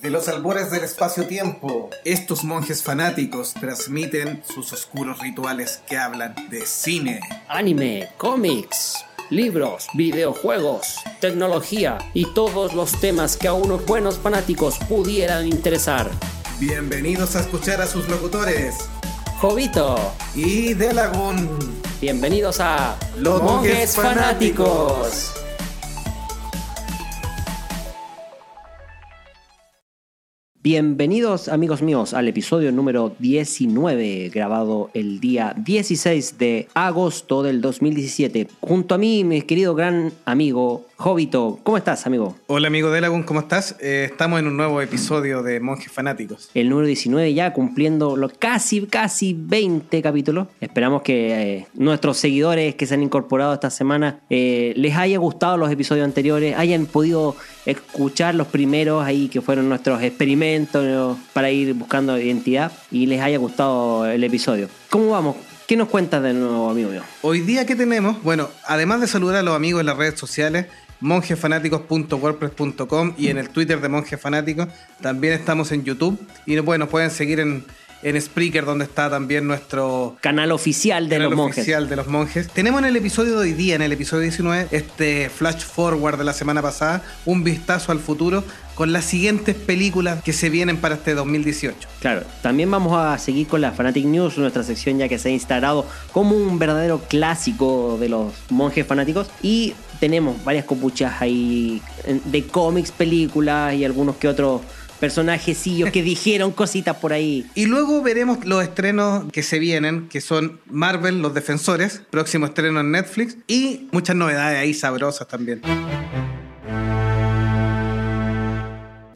De los albores del espacio-tiempo, estos monjes fanáticos transmiten sus oscuros rituales que hablan de cine, anime, cómics, libros, videojuegos, tecnología y todos los temas que a unos buenos fanáticos pudieran interesar. Bienvenidos a escuchar a sus locutores, Jovito y Delagun. Bienvenidos a Los Monjes Fanáticos. Bienvenidos amigos míos al episodio número 19 grabado el día 16 de agosto del 2017. Junto a mí mi querido gran amigo Jovito. ¿Cómo estás amigo? Hola amigo Delagun, ¿cómo estás? Eh, estamos en un nuevo episodio de Monjes Fanáticos. El número 19 ya cumpliendo los casi, casi 20 capítulos. Esperamos que eh, nuestros seguidores que se han incorporado esta semana eh, les haya gustado los episodios anteriores, hayan podido escuchar los primeros ahí que fueron nuestros experimentos para ir buscando identidad y les haya gustado el episodio. ¿Cómo vamos? ¿Qué nos cuentas de nuevo, amigo mío? Hoy día, ¿qué tenemos? Bueno, además de saludar a los amigos en las redes sociales, monjefanáticos.wordpress.com y en el Twitter de Monjes Fanáticos. También estamos en YouTube y bueno, pueden seguir en, en Spreaker, donde está también nuestro canal oficial de canal los monjes. oficial de los monjes. Tenemos en el episodio de hoy día, en el episodio 19, este flash forward de la semana pasada, un vistazo al futuro con las siguientes películas que se vienen para este 2018. Claro, también vamos a seguir con la Fanatic News, nuestra sección ya que se ha instaurado como un verdadero clásico de los monjes fanáticos y tenemos varias copuchas ahí de cómics, películas y algunos que otros personajecillos que dijeron cositas por ahí. Y luego veremos los estrenos que se vienen, que son Marvel, Los Defensores, próximo estreno en Netflix, y muchas novedades ahí sabrosas también.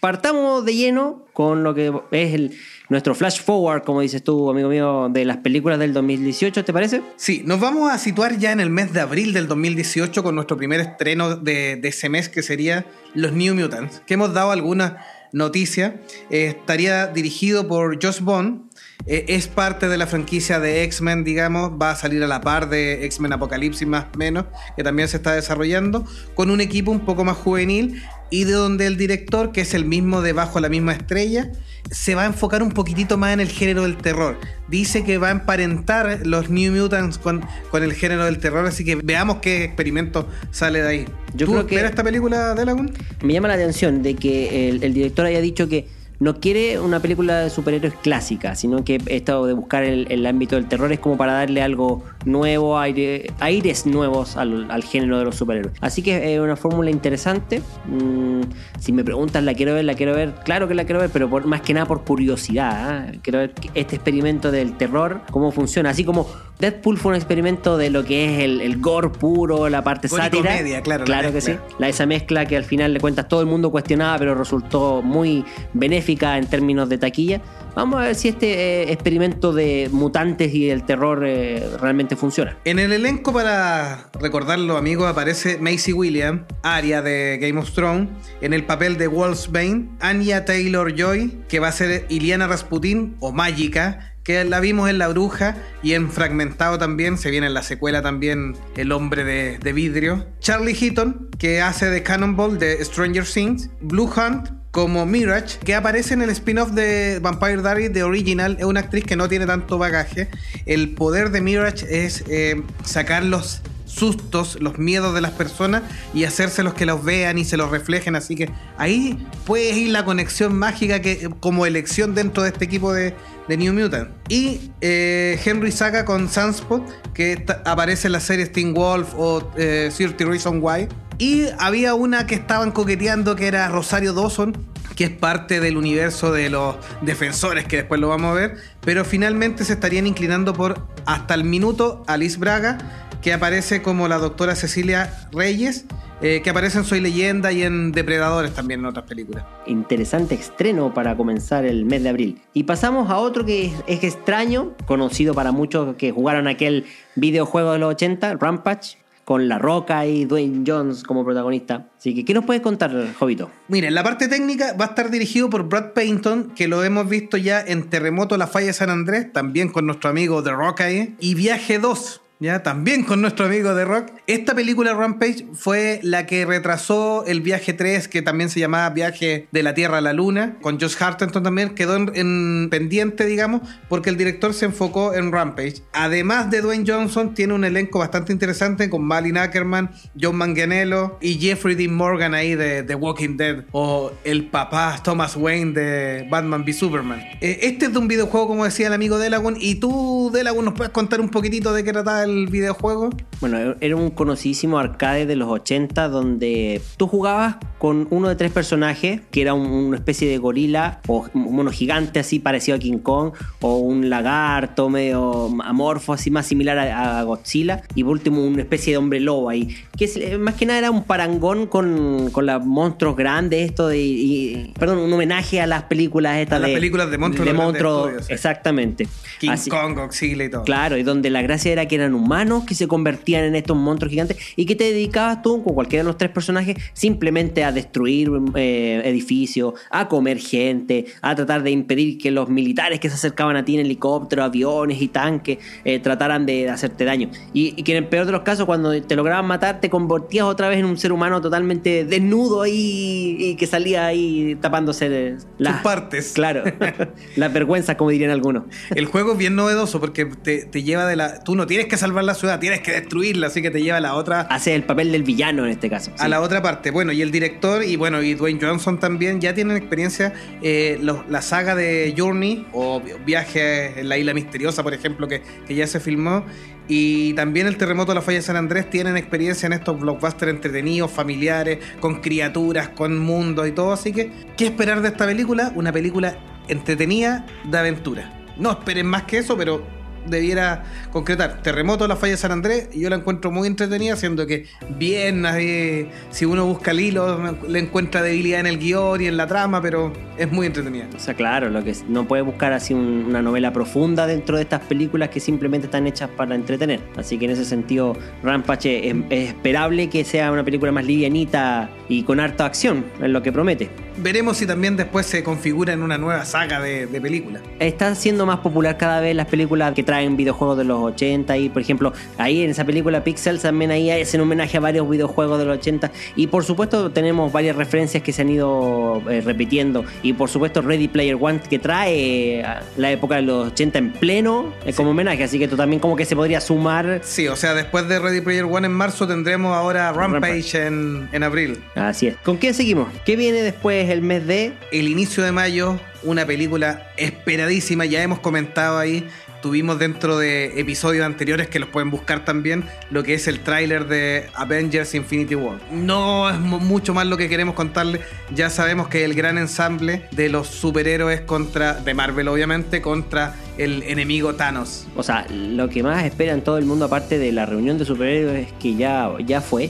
Partamos de lleno con lo que es el, nuestro flash forward, como dices tú, amigo mío, de las películas del 2018, ¿te parece? Sí, nos vamos a situar ya en el mes de abril del 2018 con nuestro primer estreno de, de ese mes, que sería Los New Mutants, que hemos dado algunas noticias. Eh, estaría dirigido por Josh Bond. Eh, es parte de la franquicia de X-Men, digamos, va a salir a la par de X-Men Apocalipsis más o menos, que también se está desarrollando, con un equipo un poco más juvenil y de donde el director, que es el mismo de Bajo la misma estrella, se va a enfocar un poquitito más en el género del terror. Dice que va a emparentar los New Mutants con, con el género del terror, así que veamos qué experimento sale de ahí. Yo ¿Tú creo que- esta película de Lagoon? Me llama la atención de que el, el director haya dicho que no quiere una película de superhéroes clásica, sino que esto de buscar el, el ámbito del terror es como para darle algo nuevo, aire- aires nuevos al, al género de los superhéroes. Así que es una fórmula interesante. Mm, si me preguntas, ¿la quiero ver? ¿La quiero ver? Claro que la quiero ver, pero por- más que nada por curiosidad. ¿ah? Quiero ver este experimento del terror, cómo funciona. Así como Deadpool fue un experimento de lo que es el, el gore puro, la parte y sátira. comedia, claro, la Claro que sí. La, esa mezcla que al final le cuentas todo el mundo cuestionaba, pero resultó muy benéfica en términos de taquilla. Vamos a ver si este eh, experimento de mutantes y el terror eh, realmente funciona. En el elenco, para recordarlo, amigos, aparece Macy Williams, Arya de Game of Thrones, en el papel de Wolfsbane, Anya Taylor Joy, que va a ser Iliana Rasputin o Mágica, que la vimos en La Bruja y en Fragmentado también, se viene en la secuela también El Hombre de, de Vidrio. Charlie Heaton, que hace de Cannonball de Stranger Things. Blue Hunt, como Mirage, que aparece en el spin-off de Vampire Diaries de Original, es una actriz que no tiene tanto bagaje. El poder de Mirage es eh, sacar los sustos, los miedos de las personas y hacérselos que los vean y se los reflejen. Así que ahí puede ir la conexión mágica que como elección dentro de este equipo de, New Mutant. Y eh, Henry Saga con Sunspot, que aparece en la serie Sting Wolf o eh, 30 Reason Why. Y había una que estaban coqueteando que era Rosario Dawson, que es parte del universo de los defensores, que después lo vamos a ver. Pero finalmente se estarían inclinando por hasta el minuto Alice Braga, que aparece como la doctora Cecilia Reyes, eh, que aparece en Soy Leyenda y en Depredadores también en otras películas. Interesante estreno para comenzar el mes de abril. Y pasamos a otro que es, es extraño, conocido para muchos que jugaron aquel videojuego de los 80, Rampage, con La Roca y Dwayne Jones como protagonista. Así que, ¿qué nos puedes contar, Jovito? Miren, la parte técnica va a estar dirigido por Brad Payton, que lo hemos visto ya en Terremoto, La Falla de San Andrés, también con nuestro amigo The Rock ahí, y Viaje 2, ya también con nuestro amigo de Rock. Esta película Rampage fue la que retrasó el viaje 3, que también se llamaba Viaje de la Tierra a la Luna, con Josh Hartenton también, quedó en, en pendiente, digamos, porque el director se enfocó en Rampage. Además de Dwayne Johnson, tiene un elenco bastante interesante con Malin Ackerman, John Manganiello y Jeffrey Dean Morgan ahí de The Walking Dead, o el papá Thomas Wayne de Batman v Superman. Eh, este es de un videojuego, como decía el amigo Delagun, y tú, Delagun, ¿nos puedes contar un poquitito de qué trataba el videojuego? Bueno, era un conocidísimo arcade de los 80 donde tú jugabas con uno de tres personajes, que era un- una especie de gorila o un mono gigante así parecido a King Kong, o un lagarto medio amorfo así más similar a, a Godzilla, y por último una especie de hombre lobo ahí, que es, eh, más que nada era un parangón con, con los monstruos grandes, esto de, y- perdón, un homenaje a las películas estas A las de, películas de monstruos de monstruos, exactamente. King Así- Kong, Godzilla y todo. Claro, y donde la gracia era que eran humanos que se convertían en estos monstruos gigantes y que te dedicabas tú, con cualquiera de los tres personajes, simplemente a destruir eh, edificios, a comer gente, a tratar de impedir que los militares que se acercaban a ti en helicópteros, aviones y tanques eh, trataran de hacerte daño. Y, y que en el peor de los casos, cuando te lograban matar, te convertías otra vez en un ser humano totalmente desnudo ahí y que salía ahí tapándose las partes. Claro, las vergüenzas, como dirían algunos. El juego es bien novedoso porque te, te lleva de la. Tú no tienes que salvar la ciudad, tienes que destruirla, así que te lleva a la otra. Hace el papel del villano en este caso. A sí. la otra parte. Bueno, y el director y bueno, y Dwayne Johnson también ya tienen experiencia. eh, la saga de Journey o Viaje en la Isla Misteriosa, por ejemplo, que, que ya se filmó. Y también el terremoto de la falla de San Andrés tienen experiencia en estos blockbusters entretenidos, familiares, con criaturas, con mundos y todo. Así que, ¿qué esperar de esta película? Una película entretenida de aventura. No esperen más que eso, pero debiera concretar. Terremoto la falla de San Andrés, yo la encuentro muy entretenida, siendo que bien, ahí, si uno busca el hilo, le encuentra debilidad en el guion y en la trama, pero es muy entretenida. O sea, claro, lo que no puede buscar así un- una novela profunda dentro de estas películas que simplemente están hechas para entretener. Así que en ese sentido, Rampage es, es esperable que sea una película más livianita y con harta acción, es lo que promete. Veremos si también después se configura en una nueva saga de, de películas. Está siendo más popular cada vez las películas que traen videojuegos de los 80 y por ejemplo ahí en esa película Pixels también ahí hacen homenaje a varios videojuegos de los 80 y por supuesto tenemos varias referencias que se han ido eh, repitiendo. Y por supuesto Ready Player One que trae eh, la época de los 80 en pleno eh, como homenaje. Así que esto también como que se podría sumar. Sí, o sea, después de Ready Player One en marzo tendremos ahora Rampage, En, en abril. así es. ¿con quién seguimos? ¿qué viene después el mes de El inicio de mayo, una película esperadísima, ya hemos comentado ahí. Tuvimos dentro de episodios anteriores que los pueden buscar también lo que es el tráiler de Avengers Infinity War. No es mu- mucho más lo que queremos contarle. Ya sabemos que el gran ensamble de los superhéroes contra de Marvel obviamente contra el enemigo Thanos. O sea, lo que más espera en todo el mundo, aparte de la reunión de superhéroes que ya, ya fue,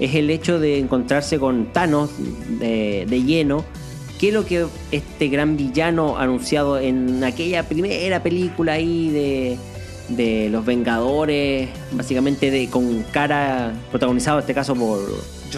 es el hecho de encontrarse con Thanos de, de lleno. Que es lo que este gran villano anunciado en aquella primera película ahí de, de los Vengadores, básicamente de con cara protagonizado en este caso por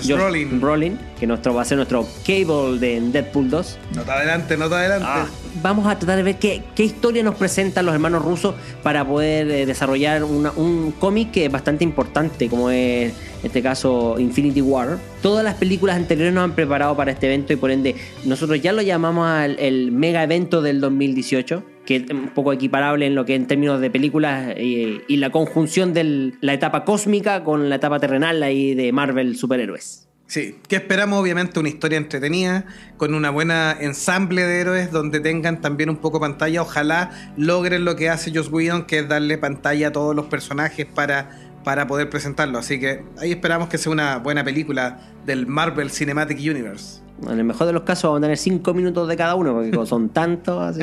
Josh Brolin. Brolin, que nuestro, va a ser nuestro Cable de Deadpool 2. No te adelante, no te adelante. Ah, vamos a tratar de ver qué, qué historia nos presentan los hermanos rusos para poder eh, desarrollar una- un cómic que es bastante importante, como es en este caso Infinity War. Todas las películas anteriores nos han preparado para este evento y por ende nosotros ya lo llamamos al- el mega evento del 2018, que es un poco equiparable en lo que en términos de películas eh, y la conjunción de la etapa cósmica con la etapa terrenal ahí de Marvel superhéroes. Sí, que esperamos obviamente una historia entretenida, con una buena ensamble de héroes donde tengan también un poco pantalla. Ojalá logren lo que hace Joss Whedon, que es darle pantalla a todos los personajes para, para poder presentarlo. Así que ahí esperamos que sea una buena película del Marvel Cinematic Universe. En el mejor de los casos vamos a tener 5 minutos de cada uno, porque como son tantos. Así,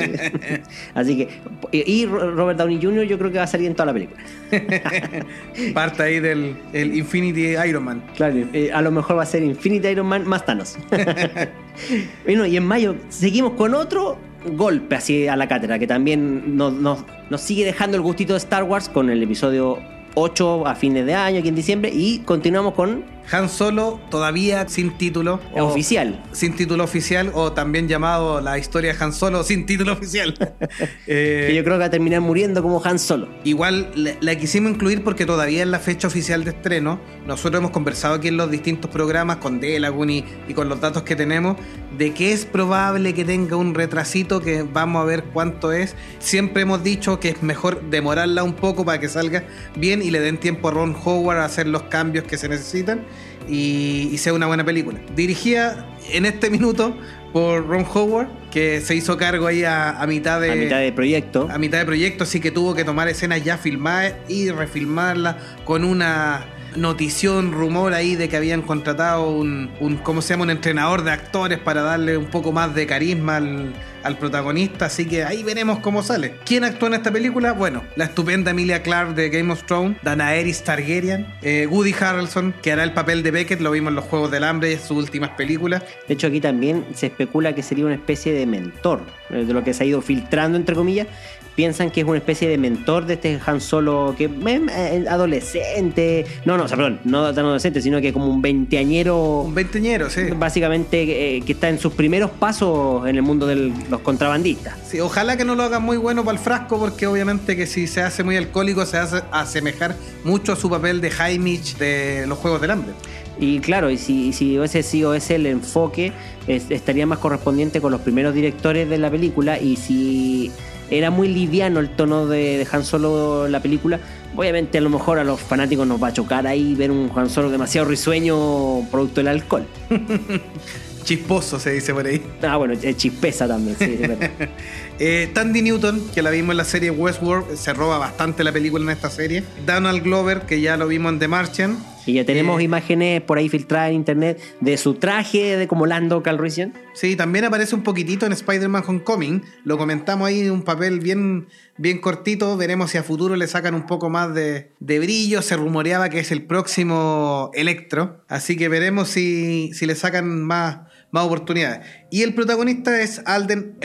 así que. Y y Robert Downey Jr. yo creo que va a salir en toda la película. Parte ahí del el Infinity Iron Man. Claro, eh, a lo mejor va a ser Infinity Iron Man más Thanos. bueno, y en mayo seguimos con otro golpe así a la cátedra, que también nos, nos- nos sigue dejando el gustito de Star Wars con el episodio 8 a fines de año, aquí en diciembre, y continuamos con Han Solo todavía sin título. o, oficial. Sin título oficial o también llamado la historia de Han Solo sin título oficial. eh, que yo creo que va a terminar muriendo como Han Solo. Igual la, la, quisimos incluir porque todavía es la fecha oficial de estreno. Nosotros hemos conversado aquí en los distintos programas con Delagun y, y con los datos que tenemos de que es probable que tenga un retrasito que vamos a ver cuánto es. Siempre hemos dicho que es mejor demorarla un poco para que salga bien y le den tiempo a Ron Howard a hacer los cambios que se necesitan y, y sea una buena película. Dirigida en este minuto por Ron Howard, que se hizo cargo ahí a, a, mitad de. A mitad de proyecto. A mitad de proyecto, así que tuvo que tomar escenas ya filmadas y refilmarlas con una notición, rumor ahí de que habían contratado un, un, ¿cómo se llama? Un entrenador de actores para darle un poco más de carisma al, protagonista, así que ahí veremos cómo sale. ¿Quién actúa en esta película? Bueno, la estupenda Emilia Clarke de Game of Thrones, Daenerys Targaryen, eh, Woody Harrelson, que hará el papel de Beckett, lo vimos en los Juegos del Hambre, sus últimas películas. De hecho, aquí también se especula que sería una especie de mentor, de lo que se ha ido filtrando, entre comillas, piensan que es una especie de mentor de este Han Solo que eh, adolescente. No, no, o sea, perdón, no tan adolescente, sino que como un veinteañero. Un veinteañero, sí. Básicamente eh, que está en sus primeros pasos en el mundo de los contrabandistas. Sí, ojalá que no lo hagan muy bueno para el frasco, porque obviamente que si se hace muy alcohólico se hace asemejar mucho a su papel de Haymitch de los Juegos del Hambre. Y claro, y si, si ese sí o ese el enfoque, es, estaría más correspondiente con los primeros directores de la película. Y si era muy liviano el tono de, de Han Solo la película, obviamente a lo mejor a los fanáticos nos va a chocar ahí ver un Han Solo demasiado risueño producto del alcohol. Chisposo se dice por ahí. Ah, bueno, chispeza también, sí, eh, Tandy Newton, que la vimos en la serie Westworld, se roba bastante la película en esta serie. Donald Glover, que ya lo vimos en The Martian. Y ya tenemos eh, imágenes por ahí filtradas en internet de su traje de como Lando Calrissian. Sí, también aparece un poquitito en Spider-Man Homecoming. Lo comentamos ahí, un papel bien, bien cortito. Veremos si a futuro le sacan un poco más de, de brillo. Se rumoreaba que es el próximo Electro. Así que veremos si, si le sacan más, más oportunidades. Y el protagonista es Alden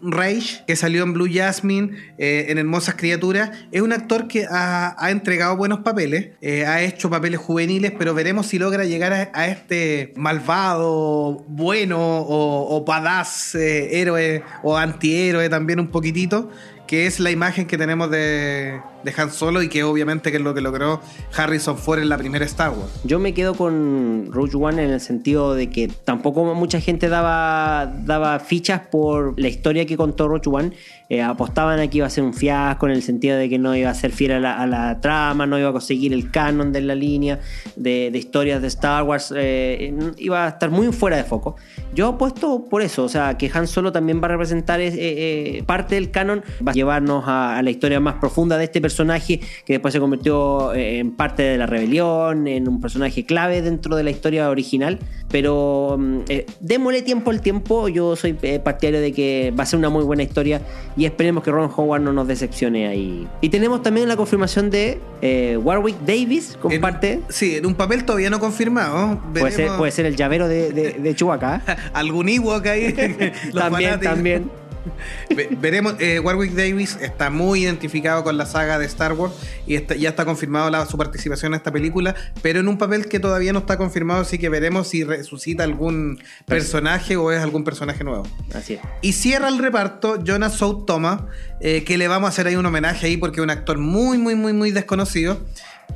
Reich, que salió en Blue Jasmine, eh, en Hermosas Criaturas. Es un actor que ha, entregado buenos papeles, eh, ha hecho papeles juveniles, pero veremos si logra llegar a, a este malvado, bueno o, o badass eh, héroe o antihéroe también un poquitito que es la imagen que tenemos de, de, Han Solo y que obviamente que es lo que logró Harrison Ford en la primera Star Wars. Yo me quedo con Rogue One en el sentido de que tampoco mucha gente daba, daba fichas por la historia que contó Rogue One. Eh, apostaban a que iba a ser un fiasco en el sentido de que no iba a ser fiel a la, trama, no iba a conseguir el canon de la línea de, de historias de Star Wars, eh, iba a estar muy fuera de foco. Yo apuesto por eso, o sea, que Han Solo también va a representar eh, parte del canon, va a llevarnos a, la historia más profunda de este que después se convirtió en parte de la rebelión, en un personaje clave dentro de la historia original. Pero eh, démosle tiempo al tiempo, yo soy partidario de que va a ser una muy buena historia y esperemos que Ron Howard no nos decepcione ahí. Y tenemos también la confirmación de eh, Warwick Davis, comparte. En, sí, en un papel todavía no confirmado. Puede ser, puede ser, el llavero de, de, de Chewbacca. Algún Ewok ahí. también, fanáticos. también. Veremos, eh, Warwick Davis está muy identificado con la saga de Star Wars y está, ya está confirmado la, su participación en esta película, pero en un papel que todavía no está confirmado, así que veremos si resucita algún personaje o es algún personaje nuevo. Así es. Y cierra el reparto Jonas South Thomas, eh, que le vamos a hacer ahí un homenaje ahí porque es un actor muy, muy, muy, muy desconocido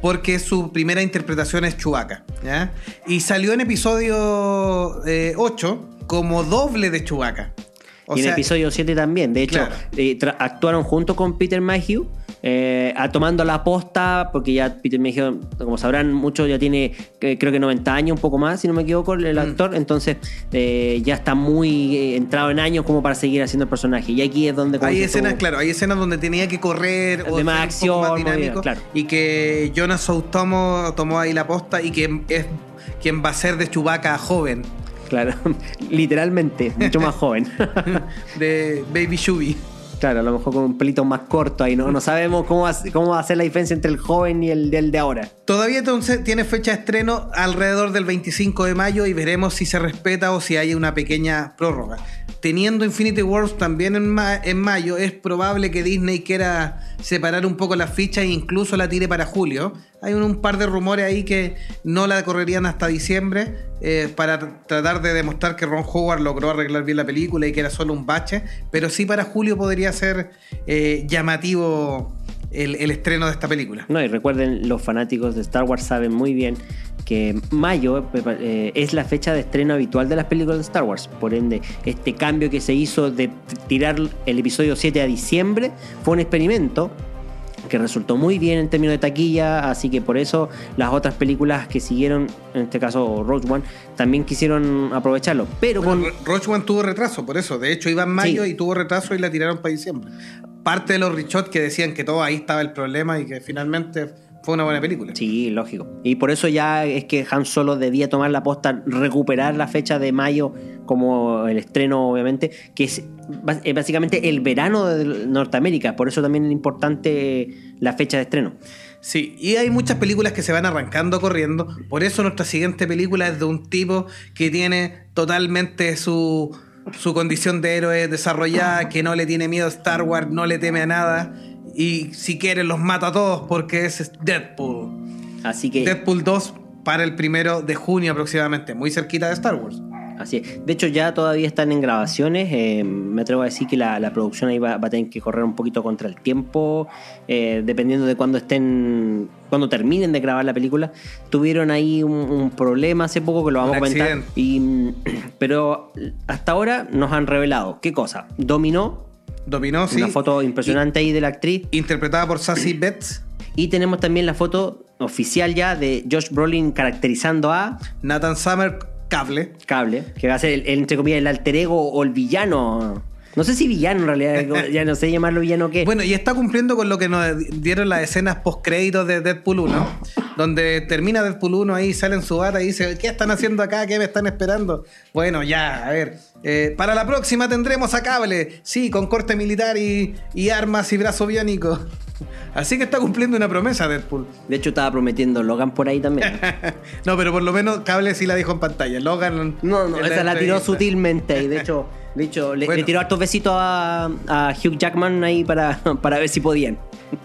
porque su primera interpretación es Chewbacca. ¿ya? Y salió en episodio eh, 8 como doble de Chewbacca. O y en sea, episodio 7 también. De hecho, claro. eh, actuaron junto con Peter Mayhew. Eh, a tomando la posta, porque ya Peter Mayhew, como sabrán, muchos ya tiene, eh, creo que 90 años, un poco más, si no me equivoco, el actor. Mm. Entonces, eh, ya está muy entrado en años como para seguir haciendo el personaje. Y aquí es donde. Hay escenas, todo, claro, hay escenas donde tenía que correr o de más acción, más dinámico. Bien, claro. Y que Jonas Soutomo tomó ahí la posta y que es quien va a ser de Chewbacca joven. Claro, literalmente, mucho más joven. de Baby Shuby. Claro, a lo mejor con un pelito más corto ahí, ¿no? No sabemos cómo, cómo va a ser la diferencia entre el joven y el del de ahora. Todavía entonces tiene fecha de estreno alrededor del 25 de mayo y veremos si se respeta o si hay una pequeña prórroga. Teniendo Infinity Wars también en, en mayo, es probable que Disney quiera separar un poco las fichas e incluso la tire para julio. Hay un, par de rumores ahí que no la correrían hasta diciembre eh, para tr- tratar de demostrar que Ron Howard logró arreglar bien la película y que era solo un bache, pero sí para julio podría ser eh, llamativo el, el estreno de esta película. No, y recuerden, los fanáticos de Star Wars saben muy bien que mayo eh, es la fecha de estreno habitual de las películas de Star Wars. Por ende, este cambio que se hizo de tirar el episodio 7 a diciembre fue un experimento que resultó muy bien en términos de taquilla, así que por eso las otras películas que siguieron, en este caso Rogue One, también quisieron aprovecharlo. Pero Bueno, con... Rogue One tuvo retraso, por eso. De hecho, iba en mayo Sí. y tuvo retraso y la tiraron para diciembre. Parte de los reshots que decían que todo ahí estaba el problema y que finalmente fue una buena película. Sí, lógico. Y por eso ya es que Han Solo debía tomar la posta, recuperar la fecha de mayo como el estreno, obviamente, que es básicamente el verano de Norteamérica. Por eso también es importante la fecha de estreno. Sí, y hay muchas películas que se van arrancando corriendo. Por eso nuestra siguiente película es de un tipo que tiene totalmente su, su condición de héroe desarrollada, que no le tiene miedo a Star Wars, no le teme a nada. Y si quiere los mata a todos porque es Deadpool. Así que, Deadpool 2 para el primero de junio aproximadamente, muy cerquita de Star Wars. así es. De hecho, ya todavía están en grabaciones. eh, me atrevo a decir que la, la producción ahí va, va a tener que correr un poquito contra el tiempo, eh, dependiendo de cuándo estén, cuando terminen de grabar la película. Tuvieron ahí un, un problema hace poco que lo vamos Un a comentar. Y, mm, pero hasta ahora nos han revelado qué cosa. Dominó, Dominó, sí. una foto impresionante ahí de la actriz. Interpretada por Sassy Betts, Y tenemos también la foto oficial ya de Josh Brolin caracterizando a Nathan Summer Cable. Cable, que va a ser el, el, entre comillas el alter ego o el villano. No sé si villano en realidad, ya no sé llamarlo villano que. Bueno, y está cumpliendo con lo que nos dieron las escenas post-créditos de Deadpool 1, donde termina Deadpool 1 ahí, sale en su bata y dice, ¿qué están haciendo acá? ¿Qué me están esperando? Bueno, ya, a ver. Eh, para la próxima tendremos a Cable, sí, con corte militar y, y armas y brazo biónico. Así que está cumpliendo una promesa Deadpool. De hecho, estaba prometiendo Logan por ahí también. no, pero por lo menos Cable sí la dijo en pantalla. Logan. No, no, esa la tiró sutilmente. Y de hecho, de hecho le, Bueno. le tiró hartos besitos a, a Hugh Jackman ahí para, para ver si podían.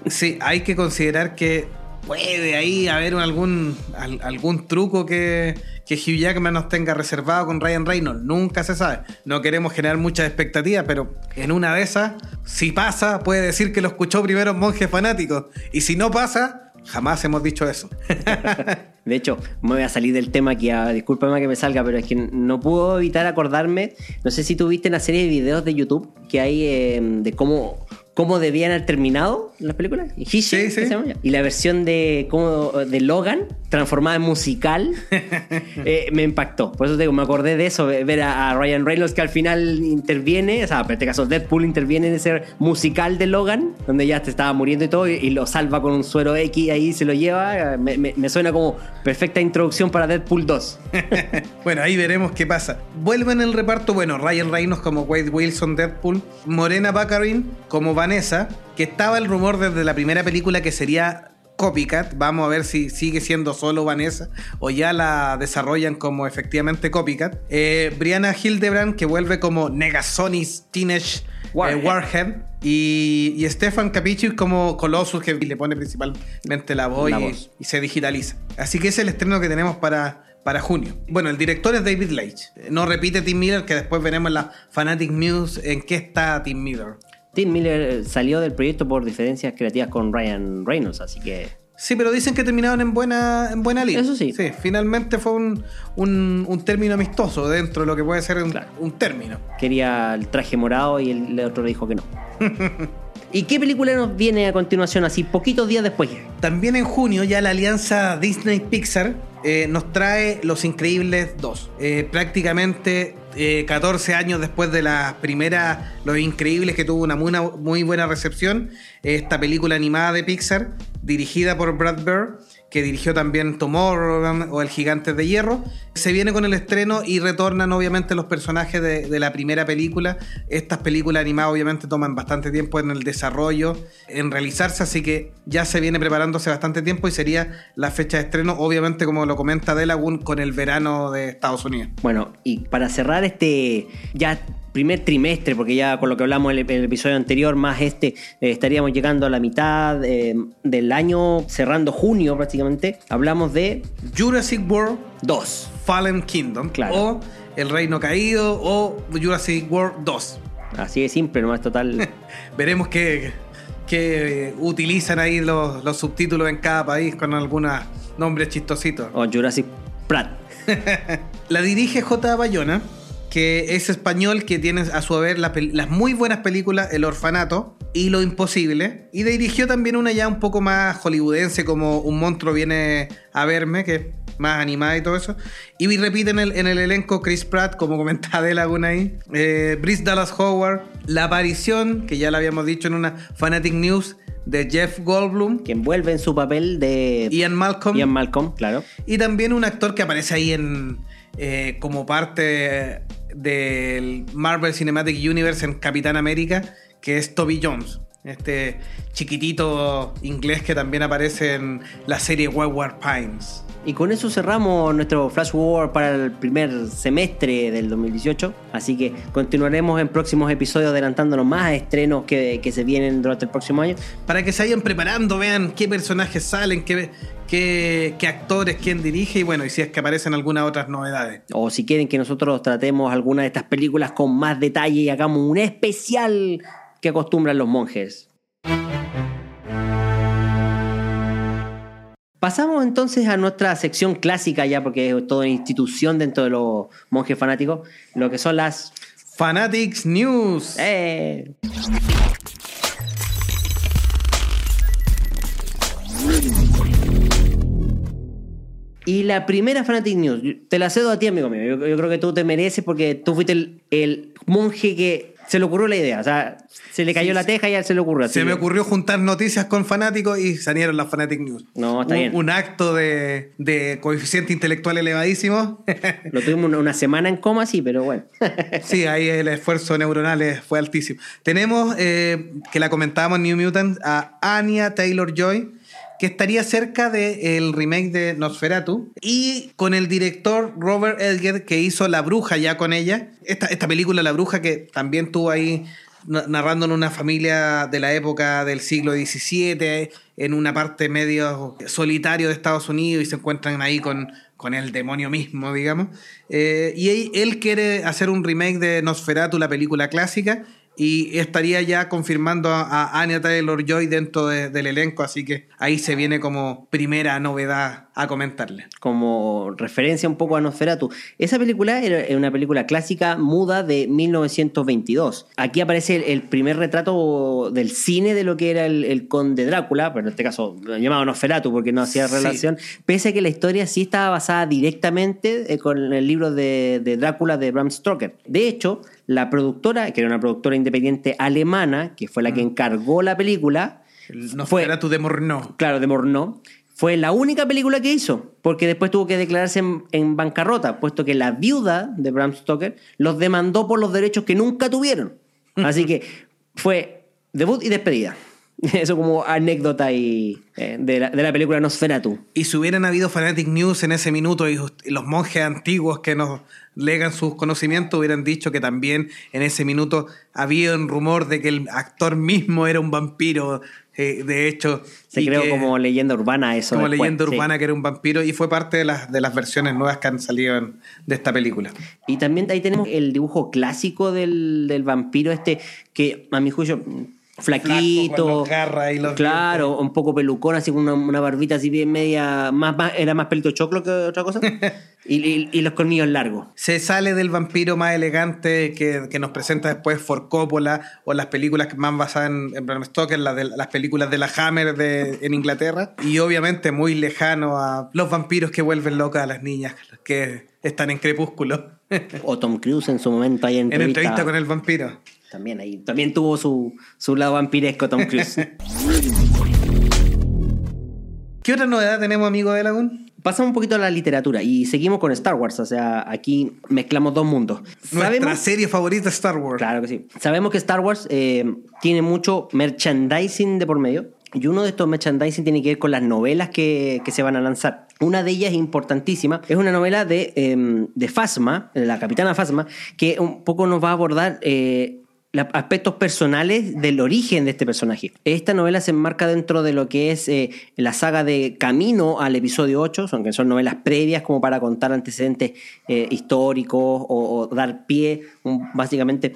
Sí, hay que considerar que puede ahí haber un- algún, al- algún truco que, que Hugh Jackman nos tenga reservado con Ryan Reynolds. Nunca se sabe. No queremos generar muchas expectativas, pero en una de esas, si pasa, puede decir que lo escuchó primero un monje fanático. Y si no pasa, jamás hemos dicho eso. De hecho, me voy a salir del tema aquí, ah, discúlpame que me salga, pero es que no puedo evitar acordarme. No sé si tú viste la serie de videos de YouTube que hay eh, de cómo, cómo debían haber terminado las películas. Sí, ¿qué sí. Y la versión de, cómo, de Logan, transformada en musical, eh, me impactó. Por eso te digo, me acordé de eso, ver a, a Ryan Reynolds que al final interviene, o sea, en este caso Deadpool interviene en ese musical de Logan, donde ya te estaba muriendo y todo, y, y lo salva con un suero X, ahí se lo lleva. Me, me- me suena como perfecta introducción para Deadpool 2. bueno, ahí veremos qué pasa. Vuelve en el reparto, bueno, Ryan Reynolds como Wade Wilson Deadpool, Morena Baccarin como Vanessa, que estaba el rumor desde la primera película que sería Copycat. Vamos a ver si sigue siendo solo Vanessa o ya la desarrollan como efectivamente Copycat. Eh, Brianna Hildebrand, que vuelve como Negasoni's Teenage eh, Warhead. Warhead. Y, y Stefan Capici como Colossus, que le pone principalmente la voz, La y, voz. y se digitaliza. Así que ese es el estreno que tenemos para, para junio. Bueno, el director es David Leitch. No repite Tim Miller, que después veremos en la Fanatic News en qué está Tim Miller. Tim Miller salió del proyecto por diferencias creativas con Ryan Reynolds, así que Sí, pero dicen que terminaron en buena, en buena línea. Eso sí. Sí, finalmente fue un, un, un término amistoso dentro de lo que puede ser un, Claro. un término. quería el traje morado y el otro le dijo que no. ¿Y qué película nos viene a continuación, así poquitos días después? También en junio ya la alianza Disney-Pixar eh, nos trae Los Increíbles 2. Eh, prácticamente eh, 14 años después de la primera Los Increíbles que tuvo una muy, una muy buena recepción. Esta película animada de Pixar, dirigida por Brad Bird, que dirigió también Tomorrowland o El Gigante de Hierro, se viene con el estreno y retornan obviamente los personajes de, de la primera película. Estas películas animadas obviamente toman bastante tiempo en el desarrollo, en realizarse, así que ya se viene preparándose bastante tiempo y sería la fecha de estreno, obviamente como lo comenta Delagun, con el verano de Estados Unidos. Bueno, y para cerrar este ya primer trimestre, porque ya con lo que hablamos en el, el episodio anterior, más este, eh, estaríamos llegando a la mitad eh, del año, cerrando junio prácticamente, hablamos de Jurassic World dos. Fallen Kingdom. Claro. O El Reino Caído o Jurassic World 2. Así de simple, nomás total. Veremos qué, qué utilizan ahí los, los subtítulos en cada país con algunos nombres chistositos. o Jurassic Pratt. La dirige J. Bayona, que es español, que tiene a su haber las muy buenas películas El Orfanato y Lo Imposible. Y dirigió también una ya un poco más hollywoodense, como Un monstruo viene a verme, que es más animada y todo eso. Y repite en el, en el elenco Chris Pratt, como comentaba de Laguna ahí, eh, Brice Dallas Howard, la aparición, que ya la habíamos dicho en una Fanatic News, de Jeff Goldblum, que envuelve en su papel de Ian Malcolm. Ian Malcolm, claro. Y también un actor que aparece ahí en eh, como parte del Marvel Cinematic Universe en Capitán América, que es Toby Jones. Este chiquitito inglés que también aparece en la serie Wayward Pines. Y con eso cerramos nuestro Flash Forward para el primer semestre del 2018. Así que continuaremos en próximos episodios adelantándonos más estrenos que, que se vienen durante el próximo año. Para que se vayan preparando, vean qué personajes salen, qué, qué, qué actores, quién dirige y bueno, y si es que aparecen algunas otras novedades. O si quieren que nosotros tratemos alguna de estas películas con más detalle y hagamos un especial que acostumbran los monjes. Pasamos entonces a nuestra sección clásica ya, porque es toda institución dentro de los monjes fanáticos, lo que son las... Fanatics News. ¡Eh! Y la primera Fanatic News, te la cedo a ti, amigo mío. Yo, yo creo que tú te mereces porque tú fuiste el, el monje que se le ocurrió la idea. O sea, se le cayó la teja y a él se le ocurrió. Se me que- ocurrió juntar noticias con fanáticos y salieron las Fanatic News. No, está un, bien. un acto de, de coeficiente intelectual elevadísimo. Lo tuvimos una, semana en coma, sí, pero bueno. sí, ahí el esfuerzo neuronal fue altísimo. Tenemos, eh, que la comentábamos en New Mutants, a Anya Taylor Joy, que estaría cerca del remake de Nosferatu, y con el director Robert Edgar, que hizo La Bruja ya con ella. Esta, esta película, La Bruja, que también tuvo ahí na- narrando en una familia de la época del siglo XVII, en una parte medio solitario de Estados Unidos, y se encuentran ahí con, con el demonio mismo, digamos. Eh, y él quiere hacer un remake de Nosferatu, la película clásica, y estaría ya confirmando a, a Anya Taylor-Joy dentro de- del elenco, así que ahí se viene como primera novedad a comentarle. como referencia un poco a Nosferatu. Esa película era una película clásica muda de 1922. Aquí aparece el, el primer retrato del cine de lo que era el, el conde Drácula, pero en este caso llamado Nosferatu porque no hacía Sí. relación, pese a que la historia sí estaba basada directamente eh, con el libro de, de Drácula de Bram Stoker. De hecho, la productora, que era una productora independiente alemana, que fue la que encargó la película, El fue, Nosferatu de Morneau. claro, de Morneau, fue la única película que hizo, porque después tuvo que declararse en, en bancarrota, puesto que la viuda de Bram Stoker los demandó por los derechos que nunca tuvieron. Así que fue debut y despedida. Eso como anécdota y, eh, de, la, de la película Nosferatu. Y si hubieran habido Fanatic News en ese minuto y los monjes antiguos que nos legan sus conocimientos hubieran dicho que también en ese minuto había un rumor de que el actor mismo era un vampiro, eh, de hecho. Se creó que- como leyenda urbana eso. como después, leyenda sí. urbana que era un vampiro y fue parte de las, de las versiones nuevas que han salido en- de esta película. Y también ahí tenemos el dibujo clásico del, del vampiro este, que a mi juicio flaquito, Flaco, y los claro, un poco pelucón, así con una, una barbita así bien media, más, más- era más pelito choclo que otra cosa, y, y- y los colmillos largos. Se sale del vampiro más elegante que, que nos presenta después Ford Coppola o las películas más basadas en, en Bram Stoker, las, de, las películas de la Hammer de, en Inglaterra. Y obviamente muy lejano a los vampiros que vuelven locas a las niñas que están en crepúsculo. O Tom Cruise en su momento ahí en en entrevista con el vampiro. También ahí, también tuvo su, su lado vampiresco Tom Cruise. ¿Qué otra novedad tenemos, amigo de Lagún? Pasamos un poquito a la literatura y seguimos con Star Wars, o sea, aquí mezclamos dos mundos. Nuestra Sabemos- serie favorita Star Wars. Claro que sí. Sabemos que Star Wars eh, tiene mucho merchandising de por medio. Y uno de estos merchandising tiene que ver con las novelas que, que se van a lanzar. Una de ellas importantísima es una novela de, eh, de Fasma, la capitana Fasma, que un poco nos va a abordar eh, aspectos personales del origen de este personaje. Esta novela se enmarca dentro de lo que es eh, la saga de Camino al episodio 8, son, son novelas previas como para contar antecedentes eh, históricos o, dar pie básicamente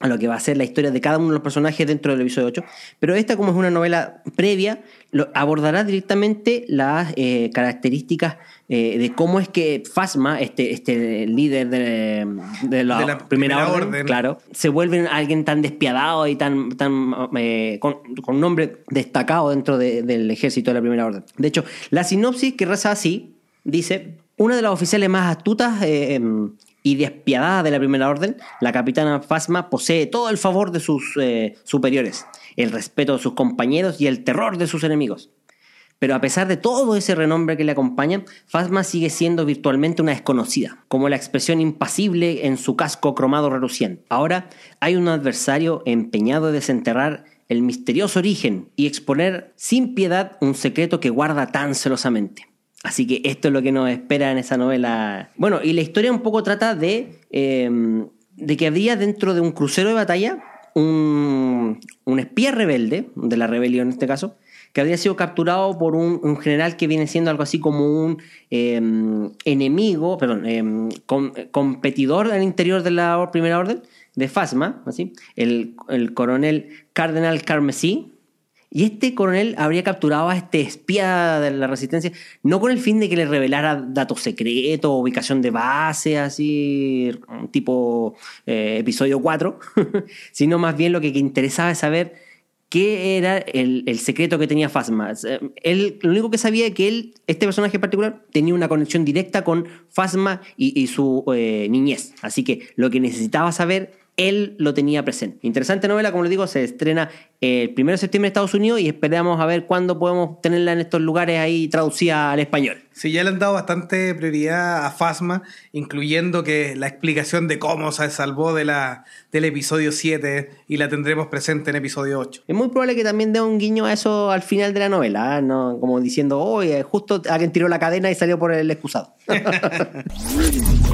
a lo que va a ser la historia de cada uno de los personajes dentro del episodio 8. Pero esta, como es una novela previa, lo- abordará directamente las eh, características eh, de cómo es que Fasma, este, este líder de, de la, De la primera, Primera orden, Orden. claro, se vuelve alguien tan despiadado y tan, tan eh, con, con un nombre destacado dentro de- del ejército de la primera orden. De hecho, la sinopsis que reza así dice: una de las oficiales más astutas eh, y despiadadas de la primera orden, la capitana Fasma posee todo el favor de sus eh, superiores, el respeto de sus compañeros y el terror de sus enemigos. Pero a pesar de todo ese renombre que le acompaña, Fasma sigue siendo virtualmente una desconocida, como la expresión impasible en su casco cromado reluciente. Ahora hay un adversario empeñado en desenterrar el misterioso origen y exponer sin piedad un secreto que guarda tan celosamente. Así que esto es lo que nos espera en esa novela. Bueno, y la historia un poco trata de, eh, de que había dentro de un crucero de batalla un, un espía rebelde, de la rebelión en este caso, que había sido capturado por un, general que viene siendo algo así como un eh, enemigo, perdón, eh, com- competidor al interior de la primera orden, de Fasma, así, el, el coronel Cardenal Carmesí. Y este coronel habría capturado a este espía de la resistencia, no con el fin de que le revelara datos secretos, ubicación de base, así, tipo eh, episodio 4, sino más bien lo que, interesaba es saber qué era el, secreto que tenía Fasma. Eh, Él, lo único que sabía es que él, este personaje en particular, tenía una conexión directa con Fasma y, y su eh, niñez. Así que lo que necesitaba saber, él lo tenía presente. Interesante novela, como les digo, se estrena el 1 de septiembre en Estados Unidos y esperamos a ver cuándo podemos tenerla en estos lugares ahí traducida al español. Sí, ya le han dado bastante prioridad a Fasma, incluyendo que la explicación de cómo se salvó de la, del episodio 7 y la tendremos presente en episodio 8. Es muy probable que también dé un guiño a eso al final de la novela, ¿ah? ¿no? como diciendo, oye, justo alguien tiró la cadena y salió por el excusado.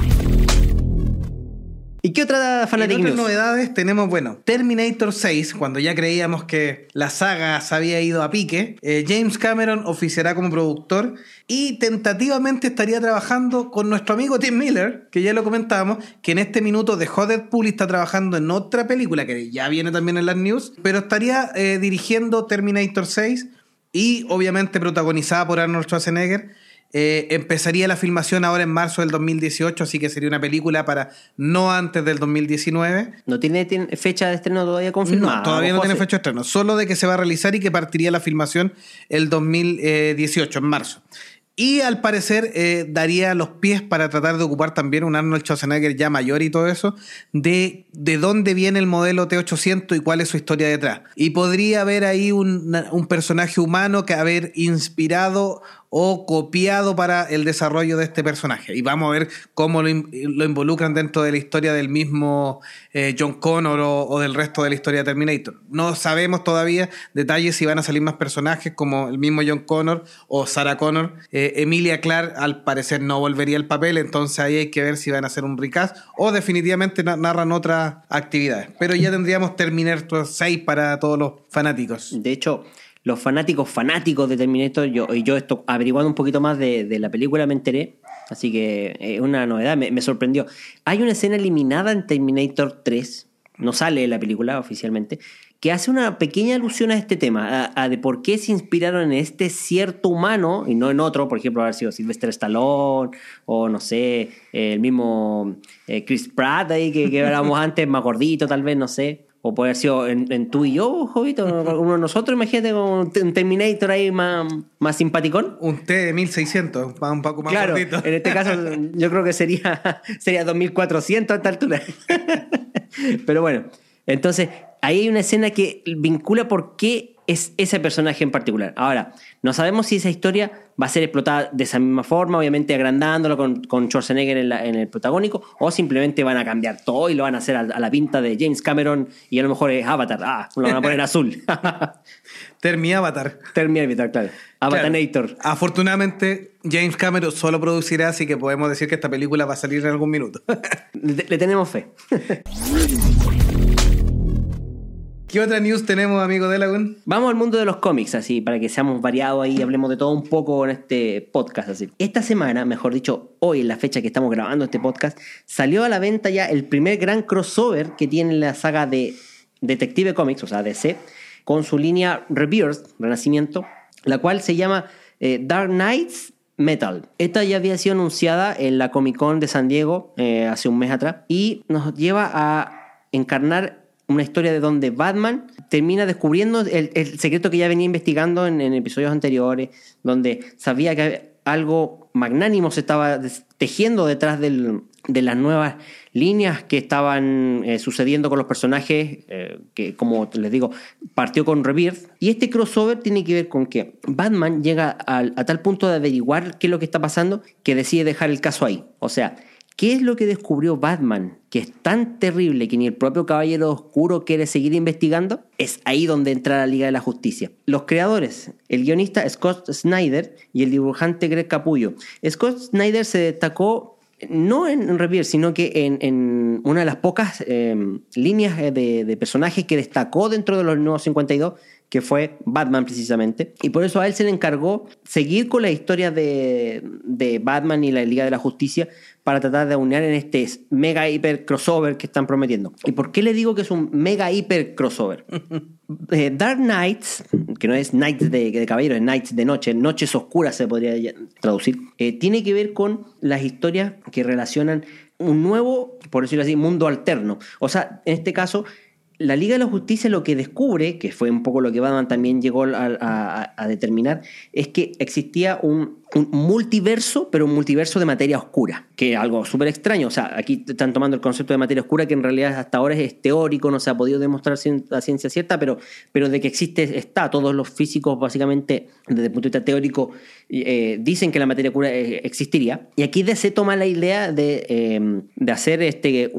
¿Y qué otra Fanatic en otras News? novedades tenemos, bueno, Terminator 6, cuando ya creíamos que la saga se había ido a pique, eh, James Cameron oficiará como productor y tentativamente estaría trabajando con nuestro amigo Tim Miller, que ya lo comentábamos, que en este minuto dejó Deadpool y está trabajando en otra película que ya viene también en las news, pero estaría eh, dirigiendo Terminator 6 y obviamente protagonizada por Arnold Schwarzenegger. Eh, empezaría la filmación ahora en marzo del 2018, así que sería una película para no antes del 2019. ¿No tiene, tiene fecha de estreno todavía confirmada? No, todavía no José? tiene fecha de estreno, solo de que se va a realizar y que partiría la filmación el 2018, en marzo. Y al parecer eh, daría los pies para tratar de ocupar también un Arnold Schwarzenegger ya mayor y todo eso, de, de dónde viene el modelo T800 y cuál es su historia detrás. Y podría haber ahí un, un personaje humano que haber inspirado o copiado para el desarrollo de este personaje. Y vamos a ver cómo lo, lo involucran dentro de la historia del mismo eh, John Connor o, del resto de la historia de Terminator. No sabemos todavía detalles si van a salir más personajes como el mismo John Connor o Sarah Connor. Eh, Emilia Clarke al parecer no volvería al papel, entonces ahí hay que ver si van a hacer un recast o definitivamente na- narran otras actividades. Pero ya tendríamos Terminator 6 para todos los fanáticos. De hecho, los fanáticos fanáticos de Terminator, yo, y yo esto averiguando un poquito más de, la película me enteré, así que es una novedad, me, sorprendió. Hay una escena eliminada en Terminator 3, no sale en la película oficialmente, que hace una pequeña alusión a este tema, a, a de por qué se inspiraron en este cierto humano y no en otro, por ejemplo, haber sido Sylvester Stallone o no sé, el mismo eh, Chris Pratt ahí que, que hablábamos antes, más gordito tal vez, no sé. O puede haber sido en, en tú y yo, Jovito, uno de nosotros, imagínate, un Terminator ahí más, más simpaticón. Un T de 1600, va un poco más claro, gordito. en este caso yo creo que sería, sería 2400 a esta altura. Pero bueno, entonces ahí hay una escena que vincula por qué es ese personaje en particular. Ahora, no sabemos si esa historia va a ser explotada de esa misma forma, obviamente agrandándolo con, con Schwarzenegger en, en el protagónico, o simplemente van a cambiar todo y lo van a hacer a, a la pinta de James Cameron y a lo mejor es Avatar. Ah, lo van a poner azul. Termi Avatar. Termi Avatar, claro. Avatanator. Claro. Afortunadamente, James Cameron solo producirá, así que podemos decir que esta película va a salir en algún minuto. le, le tenemos fe. ¿Qué otra news tenemos, amigo Delagun? Vamos al mundo de los cómics, así, para que seamos variados ahí hablemos de todo un poco en este podcast. Así. Esta semana, mejor dicho, hoy, en la fecha que estamos grabando este podcast, salió a la venta ya el primer gran crossover que tiene la saga de Detective Comics, o sea, DC, con su línea Rebirth, Renacimiento, la cual se llama eh, Dark Knights Metal. Esta ya había sido anunciada en la Comic Con de San Diego eh, hace un mes atrás y nos lleva a encarnar una historia de donde Batman termina descubriendo el, el secreto que ya venía investigando en, episodios anteriores, donde sabía que algo magnánimo se estaba tejiendo detrás del, de las nuevas líneas que estaban eh, sucediendo con los personajes, eh, que como les digo, partió con Rebirth. Y este crossover tiene que ver con que Batman llega a, a tal punto de averiguar qué es lo que está pasando que decide dejar el caso ahí. O sea, ¿Qué es lo que descubrió Batman que es tan terrible que ni el propio Caballero Oscuro quiere seguir investigando? Es ahí donde entra la Liga de la Justicia. Los creadores, el guionista Scott Snyder y el dibujante Greg Capullo. Scott Snyder se destacó no en Rebirth, sino que en, una de las pocas eh, líneas de, de personajes que destacó dentro de los nuevos 52 que fue Batman precisamente. Y por eso a él se le encargó seguir con la historia de, de, Batman y la Liga de la Justicia para tratar de unir en este mega hiper crossover que están prometiendo. ¿Y por qué le digo que es un mega hiper crossover? eh, Dark Knights, que no es Knights de, de caballeros, es Knights de noche, noches oscuras se podría traducir, eh, tiene que ver con las historias que relacionan un nuevo, por decirlo así, mundo alterno. O sea, en este caso, la Liga de la Justicia lo que descubre, que fue un poco lo que Batman también llegó a, determinar, es que existía un, multiverso, pero un multiverso de materia oscura, que es algo súper extraño. O sea, aquí están tomando el concepto de materia oscura que en realidad hasta ahora es teórico, no se ha podido demostrar a ciencia cierta, pero, pero de que existe está. Todos los físicos, básicamente, desde el punto de vista teórico, eh, dicen que la materia oscura existiría. Y aquí DC toma la idea de, eh, de hacer este,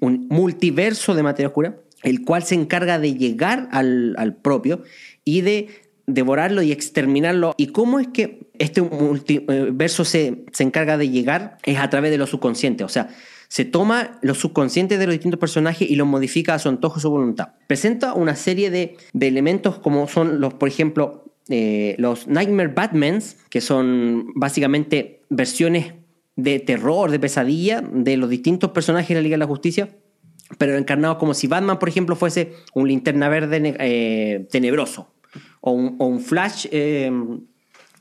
un multiverso de materia oscura el cual se encarga de llegar al, propio y de devorarlo y exterminarlo. ¿Y cómo es que este multiverso se, se encarga de llegar? Es a través de lo subconsciente, o sea, se toma los subconscientes de los distintos personajes y los modifica a su antojo su voluntad. Presenta una serie de, de elementos como son los, por ejemplo, eh, los Nightmare Batmans, que son básicamente versiones de terror, de pesadilla de los distintos personajes de la Liga de la Justicia, pero encarnados como si Batman, por ejemplo, fuese un linterna verde eh, tenebroso. O un, o un Flash, eh,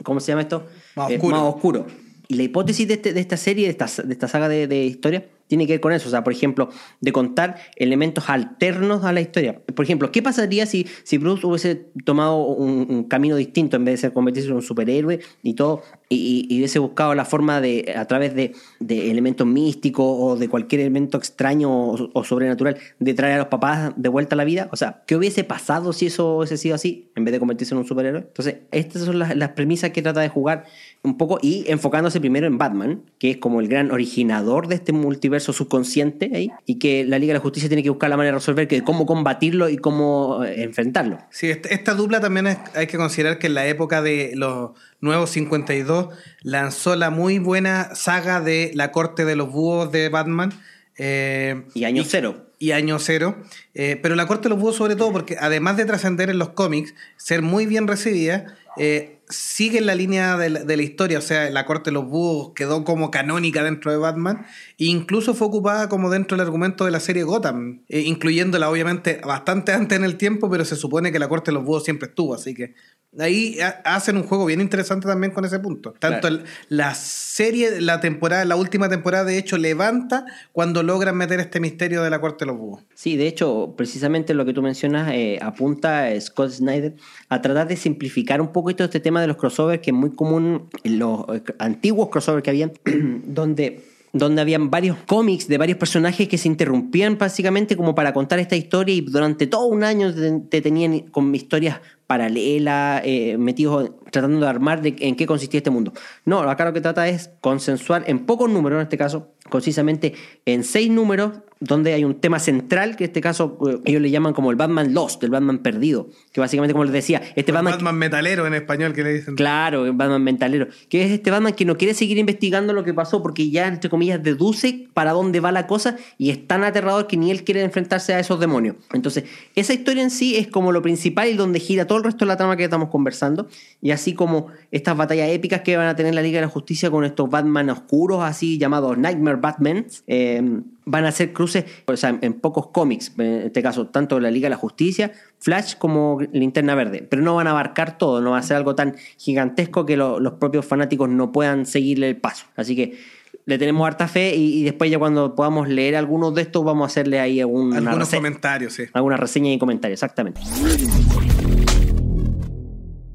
¿cómo se llama esto? Más oscuro. Eh, más oscuro. Y la hipótesis de, este, de esta serie, de esta, de esta saga de, de historia, tiene que ver con eso. O sea, por ejemplo, de contar elementos alternos a la historia. Por ejemplo, ¿qué pasaría si, si Bruce hubiese tomado un, camino distinto en vez de ser convertirse en un superhéroe y todo? Y, hubiese buscado la forma de, a través de, de, elementos místicos o de cualquier elemento extraño o, o, sobrenatural, de traer a los papás de vuelta a la vida. O sea, ¿qué hubiese pasado si eso hubiese sido así en vez de convertirse en un superhéroe? Entonces, estas son las, las premisas que trata de jugar un poco y enfocándose primero en Batman, que es como el gran originador de este multiverso subconsciente ahí, y que la Liga de la Justicia tiene que buscar la manera de resolver que cómo combatirlo y cómo enfrentarlo. Sí, esta dupla también hay que considerar que en la época de los nuevos 52 lanzó la muy buena saga de la corte de los búhos de Batman. Eh, y año y, cero. Y año cero. Eh, pero la corte de los búhos sobre todo porque además de trascender en los cómics, ser muy bien recibida, eh, sigue en la línea de la, de la, historia, o sea, la corte de los búhos quedó como canónica dentro de Batman, e incluso fue ocupada como dentro del argumento de la serie Gotham, incluyéndola obviamente bastante antes en el tiempo, pero se supone que la corte de los búhos siempre estuvo, así que ahí hacen un juego bien interesante también con ese punto. Tanto claro. la serie, la temporada, la última temporada de hecho levanta cuando logran meter este misterio de la corte de los búhos. Sí, de hecho, precisamente lo que tú mencionas eh, apunta a Scott Snyder a tratar de simplificar un poquito este tema de los crossovers, que es muy común en los antiguos crossovers que habían, donde donde habían varios cómics de varios personajes que se interrumpían básicamente como para contar esta historia y durante todo un año te tenían con historias paralela, eh, metidos tratando de armar de en qué consistía este mundo. No, acá lo que trata es consensuar en pocos números, en este caso, concisamente en seis números, donde hay un tema central, que en este caso eh, ellos le llaman como el Batman Lost, el Batman perdido, que básicamente, como les decía, este El Batman... Batman metalero en español que le dicen. Claro, el Batman mentalero. Que es este Batman que no quiere seguir investigando lo que pasó porque ya, entre comillas, deduce para dónde va la cosa y es tan aterrador que ni él quiere enfrentarse a esos demonios. Entonces, esa historia en sí es como lo principal y donde gira todo el resto de la trama que estamos conversando. Y así como estas batallas épicas que van a tener la Liga de la Justicia con estos Batman oscuros, así llamados Nightmare Batman, eh, van a ser cruces, o sea, en pocos cómics, en este caso, tanto la Liga de la Justicia, Flash como Linterna Verde, pero no van a abarcar todo, no va a ser algo tan gigantesco que lo- los propios fanáticos no puedan seguirle el paso. Así que le tenemos harta fe y, y después ya cuando podamos leer algunos de estos vamos a hacerle ahí algún, Algunos comentarios, sí. alguna reseña y comentario, exactamente.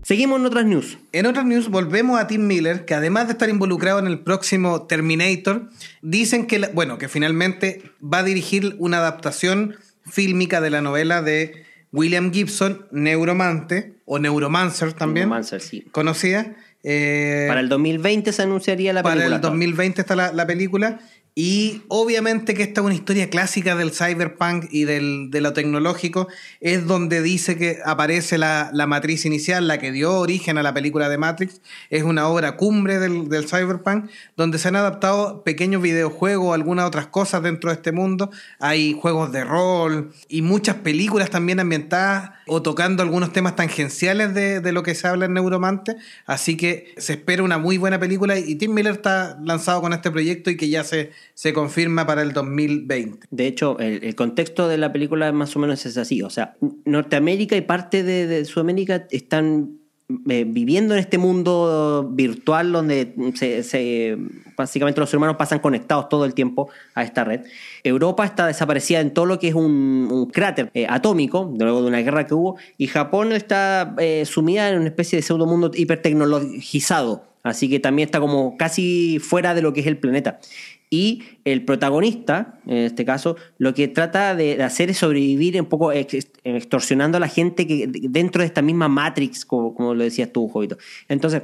Seguimos en otras news. En otras news volvemos a Tim Miller, que además de estar involucrado en el próximo Terminator, dicen que, la- bueno, que finalmente va a dirigir una adaptación fílmica de la novela de William Gibson, Neuromante, o Neuromancer también, Neuromancer, sí. conocida. eh, Para el 2020 se anunciaría la para película. el 2020 está la, la película. Y obviamente que esta es una historia clásica del cyberpunk y del, de lo tecnológico. Es donde dice que aparece la, la matriz inicial, la que dio origen a la película de Matrix. Es una obra cumbre del, del cyberpunk, donde se han adaptado pequeños videojuegos, algunas otras cosas dentro de este mundo. Hay juegos de rol y muchas películas también ambientadas o tocando algunos temas tangenciales de, de lo que se habla en Neuromante. Así que se espera una muy buena película y Tim Miller está lanzado con este proyecto y que ya se, se confirma para el 2020. De hecho, el, contexto de la película más o menos es así. O sea, Norteamérica y parte de, Sudamérica están eh, viviendo en este mundo virtual donde básicamente los humanos pasan conectados todo el tiempo a esta red. Europa está desaparecida en todo lo que es un, un cráter eh, atómico, luego de una guerra que hubo, y Japón está eh, sumida en una especie de pseudo mundo hipertecnologizado. Así que también está como casi fuera de lo que es el planeta. Y el protagonista, en este caso, lo que trata de hacer es sobrevivir un poco ex- extorsionando a la gente que dentro de esta misma Matrix, como, como lo decías tú, Jovito. Entonces,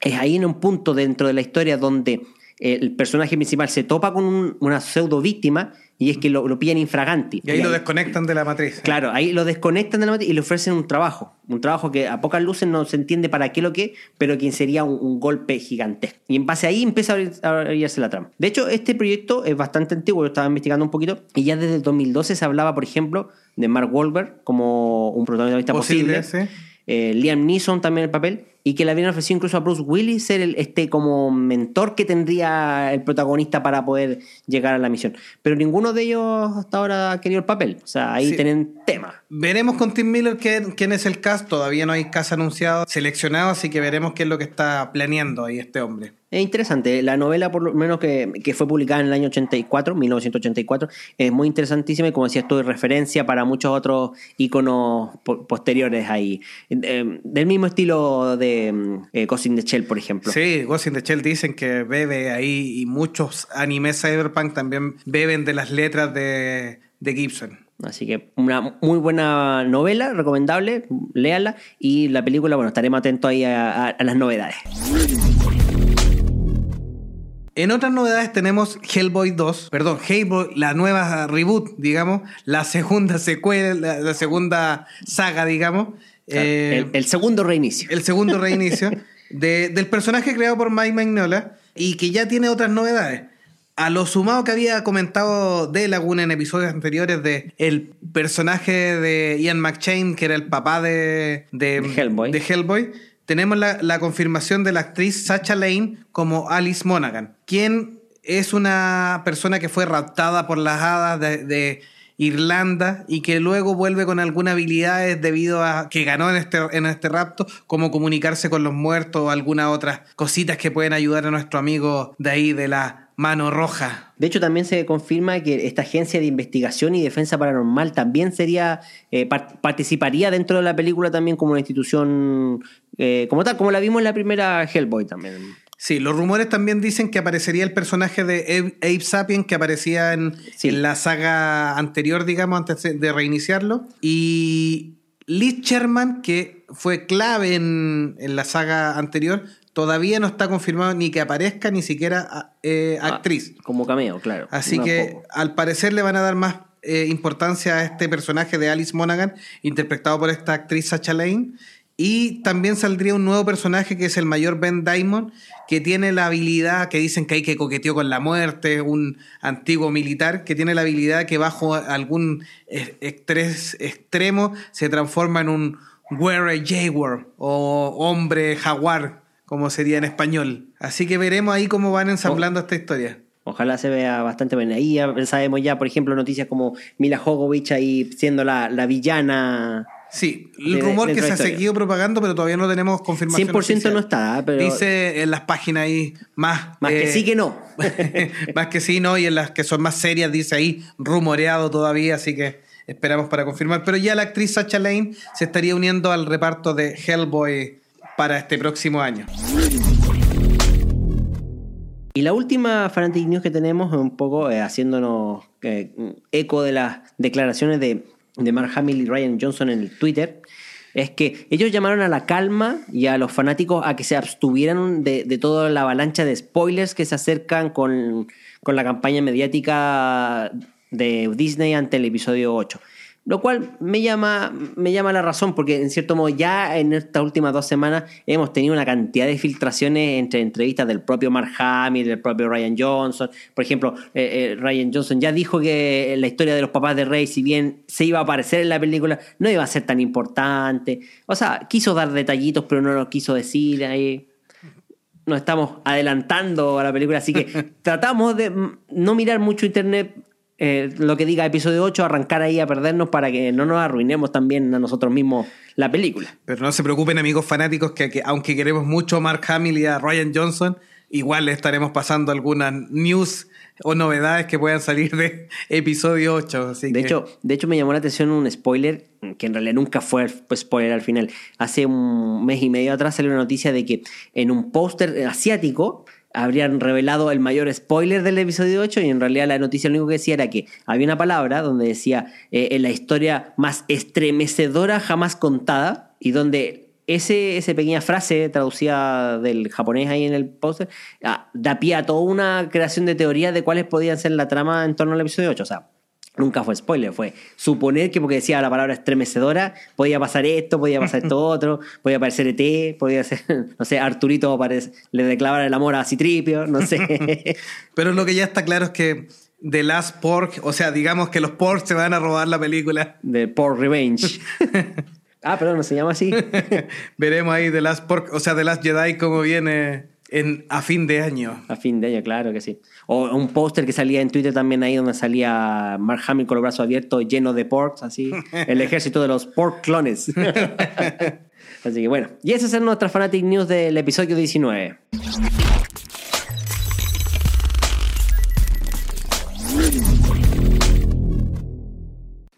es ahí en un punto dentro de la historia donde el personaje principal se topa con un- una pseudo víctima y es que lo, lo pillan infraganti. Y ahí lo desconectan de la matriz. Claro, ahí lo desconectan de la matriz y le ofrecen un trabajo. Un trabajo que a pocas luces no se entiende para qué lo que, pero quien sería un, un golpe gigantesco. Y en base ahí empieza a abrir- a abrirse la trama. De hecho, este proyecto es bastante antiguo, yo estaba investigando un poquito, y ya desde el 2012 se hablaba, por ejemplo, de Mark Wahlberg como un protagonista Posible, posible. sí. Eh, Liam Neeson también el papel, y que le habían ofrecido incluso a Bruce Willis ser el, este como mentor que tendría el protagonista para poder llegar a la misión. Pero ninguno de ellos hasta ahora ha querido el papel. O sea, ahí Sí. tienen tema. Veremos con Tim Miller qué- quién es el cast. Todavía no hay cast anunciado, seleccionado, así que veremos qué es lo que está planeando ahí este hombre. Es interesante. La novela, por lo menos que, que fue publicada en el año 84, 1984, es muy interesantísima y, como decías tú, referencia para muchos otros iconos po- posteriores ahí. Eh, del mismo estilo de eh, Ghost in the Shell, por ejemplo. Sí, Ghost in the Shell dicen que bebe ahí y muchos animes cyberpunk también beben de las letras de, de Gibson. Así que una muy buena novela, recomendable, léala. Y la película, bueno, estaremos atentos ahí a, a- a las novedades. En otras novedades tenemos Hellboy 2, perdón, Hellboy, la nueva reboot, digamos, la segunda secuela, la, la segunda saga, digamos. Eh, el, el segundo reinicio. el segundo reinicio de- del personaje creado por Mike Magnola y que ya tiene otras novedades. A lo sumado que había comentado de Laguna en episodios anteriores de el personaje de Ian McShane, que era el papá de, de, De Hellboy. de Hellboy, tenemos la, confirmación de la actriz Sacha Lane como Alice Monaghan, quien es una persona que fue raptada por las hadas de, de Irlanda y que luego vuelve con algunas habilidades debido a que ganó en este, en este rapto, como comunicarse con los muertos o algunas otras cositas que pueden ayudar a nuestro amigo de ahí de la mano roja. De hecho, también se confirma que esta agencia de investigación y defensa paranormal también sería eh, par- participaría dentro de la película también como una institución eh, como tal, como la vimos en la primera Hellboy también. Sí, los rumores también dicen que aparecería el personaje de Abe, Sapien que aparecía en, Sí. en la saga anterior, digamos, antes de- de reiniciarlo. Y Liz Sherman, que fue clave en, en la saga anterior, todavía no está confirmado ni que aparezca ni siquiera eh, Ah, actriz. como cameo, claro. Así que poco. al parecer le van a dar más eh, importancia a este personaje de Alice Monaghan, interpretado por esta actriz Sacha Lane. Y también saldría un nuevo personaje que es el mayor Ben Diamond, que tiene la habilidad, que dicen que hay que coqueteó con la muerte, un antiguo militar, que tiene la habilidad que bajo algún eh, estrés extremo se transforma en un Were Jaguar o hombre jaguar, como sería en español. Así que veremos ahí cómo van ensamblando esta historia. Ojalá se vea bastante buena. Ahí sabemos ya, por ejemplo, noticias como Mila Jovovich ahí siendo la, la villana. Sí, el De- rumor que se ha seguido propagando, pero todavía no tenemos confirmación. 100% oficial. no está, ¿eh? pero Dice en las páginas ahí más. más que eh, sí que no. más que sí, no, y en las que son más serias dice ahí rumoreado todavía, así que esperamos para confirmar. Pero ya la actriz Sacha Lane se estaría uniendo al reparto de Hellboy para este próximo año. Y la última Fanatic News que tenemos, un poco eh, haciéndonos eh, eco de las declaraciones de, de Mark Hamill y Ryan Johnson en el Twitter, es que ellos llamaron a la calma y a los fanáticos a que se abstuvieran de, de toda la avalancha de spoilers que se acercan con, con la campaña mediática de Disney ante el episodio 8. Lo cual me llama, me llama la razón, porque en cierto modo ya en estas últimas dos semanas hemos tenido una cantidad de filtraciones entre entrevistas del propio Mark Hamill, del propio Ryan Johnson. Por ejemplo, eh, eh, Ryan Johnson ya dijo que la historia de los papás de Rey, si bien se iba a aparecer en la película, no iba a ser tan importante. O sea, quiso dar detallitos, pero no lo quiso decir ahí nos estamos adelantando a la película, así que tratamos de no mirar mucho internet, eh, lo que diga episodio 8, arrancar ahí a perdernos para que no nos arruinemos también a nosotros mismos la película. Pero no se preocupen, amigos fanáticos, que, que aunque queremos mucho a Mark Hamill y a Ryan Johnson, igual le estaremos pasando algunas news o novedades que puedan salir de episodio 8. Así De que- hecho, de hecho, me llamó la atención un spoiler, que en realidad nunca fue pues, spoiler al final. Hace un mes y medio atrás salió una noticia de que en un póster asiático habrían revelado el mayor spoiler del episodio 8 y en realidad la noticia lo único que decía era que había una palabra donde decía eh, en la historia más estremecedora jamás contada y donde ese, esa pequeña frase traducida del japonés ahí en el póster ah, da pie a toda una creación de teoría de cuáles podían ser la trama en torno al episodio 8. O sea, nunca fue spoiler, fue suponer que porque decía la palabra estremecedora, podía pasar esto, podía pasar esto otro, podía aparecer ET, podía ser, no sé, Arturito aparece- le declarar el amor a Citripio, no sé. Pero lo que ya está claro es que The Last Pork, o sea, digamos que los porks se van a robar la película. de Por Revenge. ah, perdón, no se llama así. Veremos ahí The Last Pork, o sea, The Last Jedi cómo viene en, a fin de año. A fin de año, claro que sí. O un póster que salía en Twitter también ahí donde salía Mark Hamill con los brazos abiertos lleno de porks, así. El ejército de los pork clones. así que bueno. Y esas son nuestras Fanatic News del episodio 19.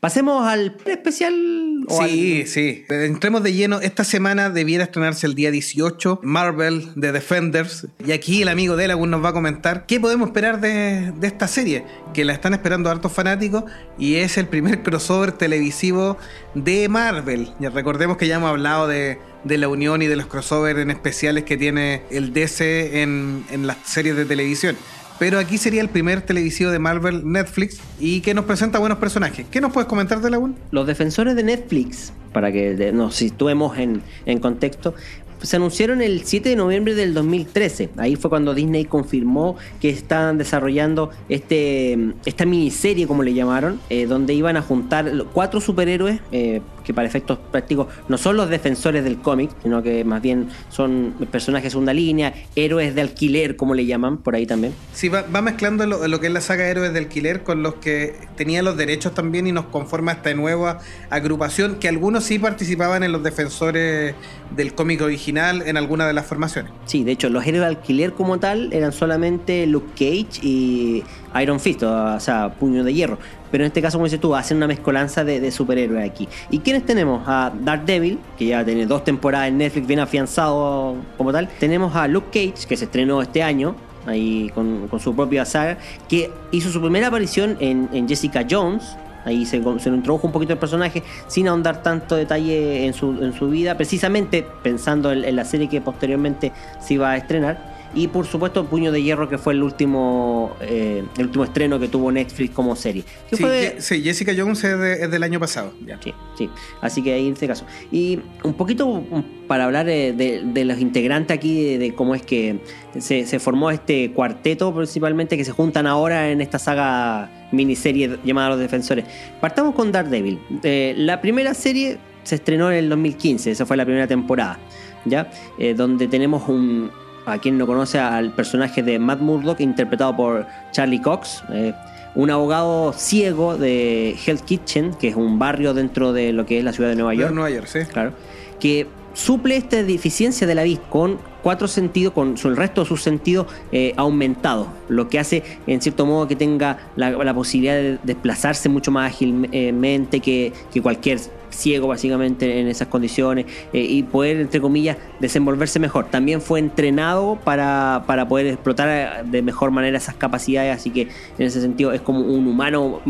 Pasemos al especial. o Sí, sí. Entremos de lleno. Esta semana debiera estrenarse el día 18 Marvel The Defenders. Y aquí el amigo Delagun nos va a comentar qué podemos esperar de, de esta serie, que la están esperando hartos fanáticos y es el primer crossover televisivo de Marvel. Ya recordemos que ya hemos hablado de, de la unión y de los crossovers en especiales que tiene el DC en las series de televisión. Pero aquí sería el primer televisivo de Marvel Netflix y que nos presenta buenos personajes. ¿Qué nos puedes comentar de Lagun? Los defensores de Netflix, para que nos situemos en, en contexto, se anunciaron el 7 de noviembre del 2013. Ahí fue cuando Disney confirmó que estaban desarrollando este, esta miniserie, como le llamaron, eh, donde iban a juntar cuatro superhéroes eh, que para efectos prácticos no son los defensores del cómic, sino que más bien son personajes de segunda línea, héroes de alquiler, como le llaman, por ahí también. Sí, va, va mezclando lo, lo que es la saga Héroes de Alquiler con los que tenían los derechos también y nos conforma esta nueva agrupación que algunos sí participaban en los defensores del cómic original en alguna de las formaciones. Sí, de hecho, los héroes de alquiler como tal eran solamente Luke Cage y Iron Fist, o sea, Puño de Hierro. Pero en este caso, como dices tú, hacen una mezcolanza de, de superhéroes aquí. ¿Y quiénes tenemos? A Daredevil, que ya tiene dos temporadas en Netflix, bien afianzado como tal. Tenemos a Luke Cage, que se estrenó este año, ahí con, su propia saga, que hizo su primera aparición en, Jessica Jones, Ahí se, se introdujo un poquito el personaje sin ahondar tanto detalle en su, en su vida, precisamente pensando en, en la serie que posteriormente se iba a estrenar. Y por supuesto Puño de Hierro, que fue el último, eh, el último estreno que tuvo Netflix como serie. Sí, sí, Jessica Jones es, de- es del año pasado. ya. Sí, sí. Así que ahí en este caso. Y un poquito um, para hablar eh, de, de los integrantes aquí, de, de cómo es que se, se formó este cuarteto principalmente que se juntan ahora en esta saga miniserie llamada Los Defensores. Partamos con Daredevil. Eh, la primera serie se estrenó en el 2015, esa fue la primera temporada, ¿ya? Eh, donde tenemos un... A quien no conoce al personaje de Matt Murdock, interpretado por Charlie Cox, eh, un abogado ciego de Hell's Kitchen, que es un barrio dentro de lo que es la ciudad de Nueva De York, Nueva York, sí. claro, que suple esta deficiencia de la vista con cuatro sentidos, con su- el resto de sus sentidos eh, aumentados, lo que hace en cierto modo que tenga la, la posibilidad de desplazarse mucho más ágilmente que, que cualquier ciego básicamente en esas condiciones eh, y poder entre comillas desenvolverse mejor. También fue entrenado para, para poder explotar eh, de mejor manera esas capacidades así que en ese sentido es como un humano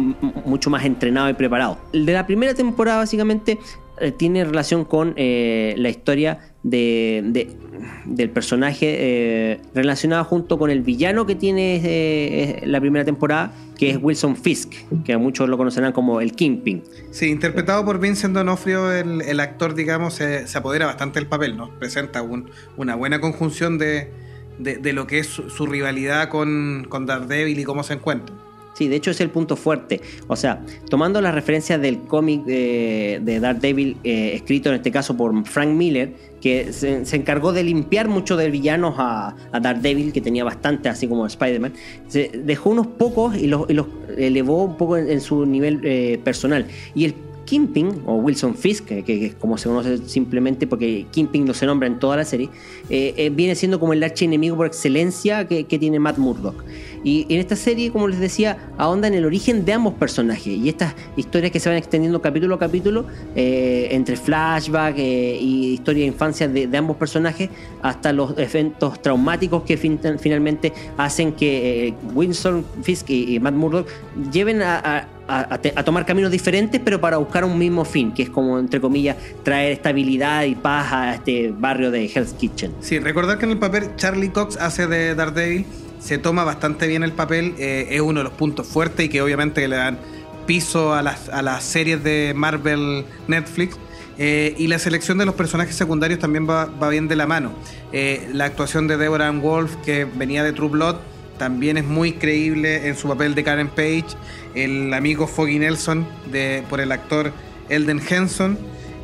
mucho más entrenado y preparado. El de la primera temporada básicamente eh, tiene relación con eh, la historia de, de- del personaje eh, relacionado junto con el villano que tiene eh, eh, la primera temporada, que es Wilson Fisk, que muchos lo conocerán como el Kingpin. Sí, interpretado por Vincent D'Onofrio, el, actor, digamos, se, se apodera bastante del papel, ¿no? Presenta un- una buena conjunción de, de- lo que es su, su rivalidad con, con Daredevil y cómo se encuentra. Sí, de hecho es el punto fuerte. O sea, tomando las referencias del cómic eh, de Daredevil, eh, escrito en este caso por Frank Miller, que se, encargó de limpiar mucho de villanos a, a Daredevil, que tenía bastante, así como Spider-Man, dejó unos pocos y los, elevó un poco en, su nivel eh, personal. Y el Kingpin, o Wilson Fisk, que, es como se conoce simplemente porque Kingpin no se nombra en toda la serie, viene siendo como el archienemigo por excelencia que tiene Matt Murdock. Y en esta serie, como les decía, ahonda en el origen de ambos personajes y estas historias que se van extendiendo capítulo a capítulo, eh, entre flashback eh, y historia de infancia de, ambos personajes, hasta los eventos traumáticos que fin- finalmente hacen que eh, Wilson Fisk y, y Matt Murdock lleven a tomar caminos diferentes, pero para buscar un mismo fin, que es como, entre comillas, traer estabilidad y paz a este barrio de Hell's Kitchen. Sí, recordar que en el papel Charlie Cox hace de Daredevil, se toma bastante bien el papel, eh, es uno de los puntos fuertes y que obviamente le dan piso a las, a las series de Marvel Netflix. Eh, y la selección de los personajes secundarios también va, va bien de la mano. Eh, la actuación de Deborah Ann Wolf, que venía de True Blood, también es muy creíble en su papel de Karen Page. El amigo Foggy Nelson, de, por el actor Elden Henson.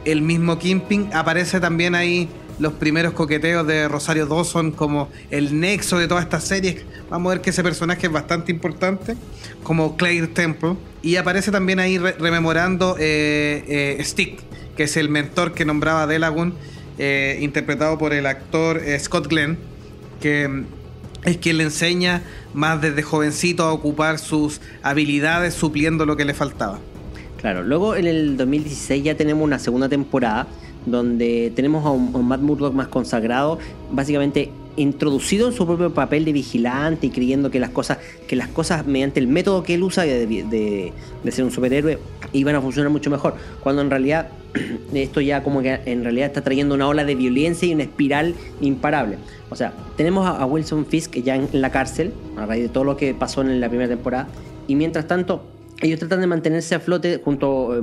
El mismo Kingpin. Aparece también ahí los primeros coqueteos de Rosario Dawson como el nexo de todas estas series. Vamos a ver que ese personaje es bastante importante, como Claire Temple. Y aparece también ahí re- rememorando eh, eh, Stick, que es el mentor que nombraba Delagun, eh, interpretado por el actor Scott Glenn, que mm, es quien le enseña más desde jovencito a ocupar sus habilidades supliendo lo que le faltaba. Claro, luego en el 2016 ya tenemos una segunda temporada donde tenemos a un, Matt Murdock más consagrado, básicamente introducido en su propio papel de vigilante y creyendo que las cosas, que las cosas mediante el método que él usa de, de- de ser un superhéroe iban a funcionar mucho mejor, cuando en realidad esto ya como que en realidad está trayendo una ola de violencia y una espiral imparable. O sea, tenemos a, a Wilson Fisk ya en la cárcel, a raíz de todo lo que pasó en la primera temporada, y mientras tanto ellos tratan de mantenerse a flote junto a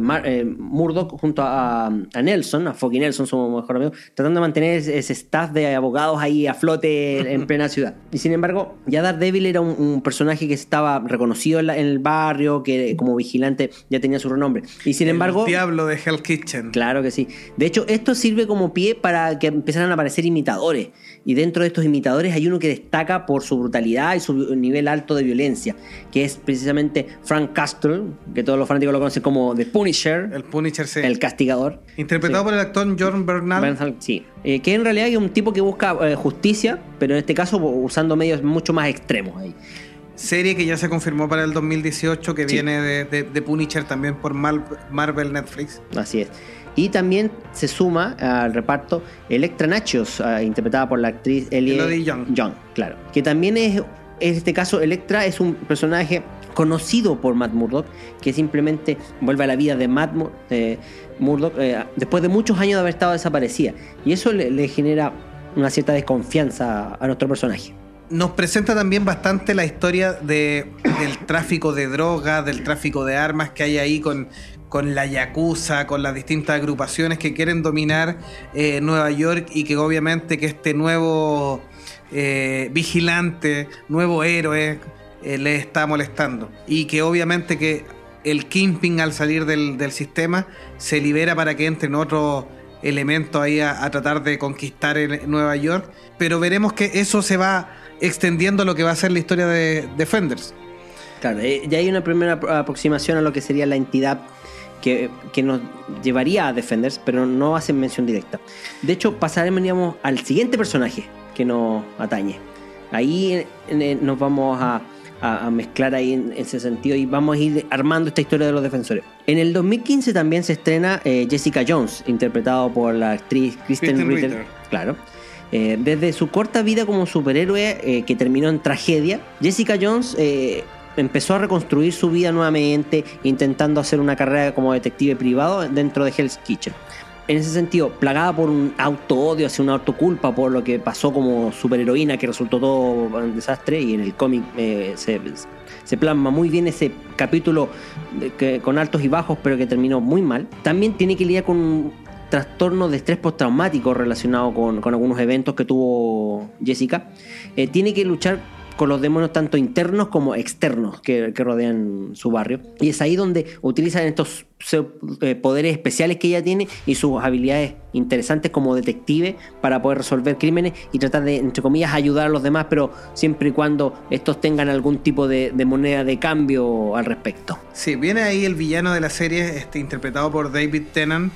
Murdoch, junto a, a Nelson, a Foggy Nelson, su mejor amigo, tratando de mantener ese, staff de abogados ahí a flote en, en plena ciudad. Y sin embargo, ya Daredevil era un, un personaje que estaba reconocido en, la- en el barrio, que como vigilante ya tenía su renombre. Y sin embargo... el diablo de Hell Kitchen. Claro que sí. De hecho, esto sirve como pie para que empezaran a aparecer imitadores. Y dentro de estos imitadores hay uno que destaca por su brutalidad y su nivel alto de violencia, que es precisamente Frank Que todos los fanáticos lo conocen como The Punisher, El Punisher, sí. el castigador. Interpretado Sí. por el actor Jordan Bernal. Bernhard, sí. Eh, que en realidad es un tipo que busca eh, justicia, pero en este caso usando medios mucho más extremos ahí. Serie que ya se confirmó para el 2018, que Sí. viene de, de- de Punisher también por Marvel Netflix. Así es. Y también se suma al reparto Electra Nachos, ah, interpretada por la actriz Ellie Elodie Young. claro. Que también es, en este caso, Electra es un personaje conocido por Matt Murdock, que simplemente vuelve a la vida de Matt Murdock eh, después de muchos años de haber estado desaparecida. Y eso le, genera una cierta desconfianza a nuestro personaje. Nos presenta también bastante la historia de, del tráfico de drogas, del tráfico de armas que hay ahí con, con la Yakuza, con las distintas agrupaciones que quieren dominar eh, Nueva York y que obviamente que este nuevo eh, vigilante, nuevo héroe, eh, le está molestando. Y que obviamente que el Kingpin al salir del, sistema se libera para que entren otros elementos ahí a, tratar de conquistar Nueva York. Pero veremos que eso se va extendiendo lo que va a ser la historia de Defenders. Claro, ya hay una primera aproximación a lo que sería la entidad que, nos llevaría a Defenders, pero no hacen mención directa. De hecho, pasaremos al siguiente personaje que nos atañe. Ahí nos vamos a, mezclar ahí en ese sentido y vamos a ir armando esta historia de los defensores. En el 2015 también se estrena eh, Jessica Jones, interpretado por la actriz Kristen, Ritter. Claro. Eh, desde su corta vida como superhéroe eh, que terminó en tragedia, Jessica Jones empezó a reconstruir su vida nuevamente, intentando hacer una carrera como detective privado dentro de Hell's Kitchen. En ese sentido, plagada por un auto-odio, hacia una autoculpa por lo que pasó como superheroína, que resultó todo un desastre, y en el cómic eh, se, plasma muy bien ese capítulo con altos y bajos, pero que terminó muy mal. También tiene que lidiar con un trastorno de estrés postraumático relacionado con, algunos eventos que tuvo Jessica. Eh, tiene que luchar con los demonios tanto internos como externos que, rodean su barrio. Y es ahí donde utilizan estos eh, poderes especiales que ella tiene y sus habilidades interesantes como detective para poder resolver crímenes y tratar de, entre comillas, ayudar a los demás, pero siempre y cuando estos tengan algún tipo de, moneda de cambio al respecto. Sí, viene ahí el villano de la serie, este, interpretado por David Tennant,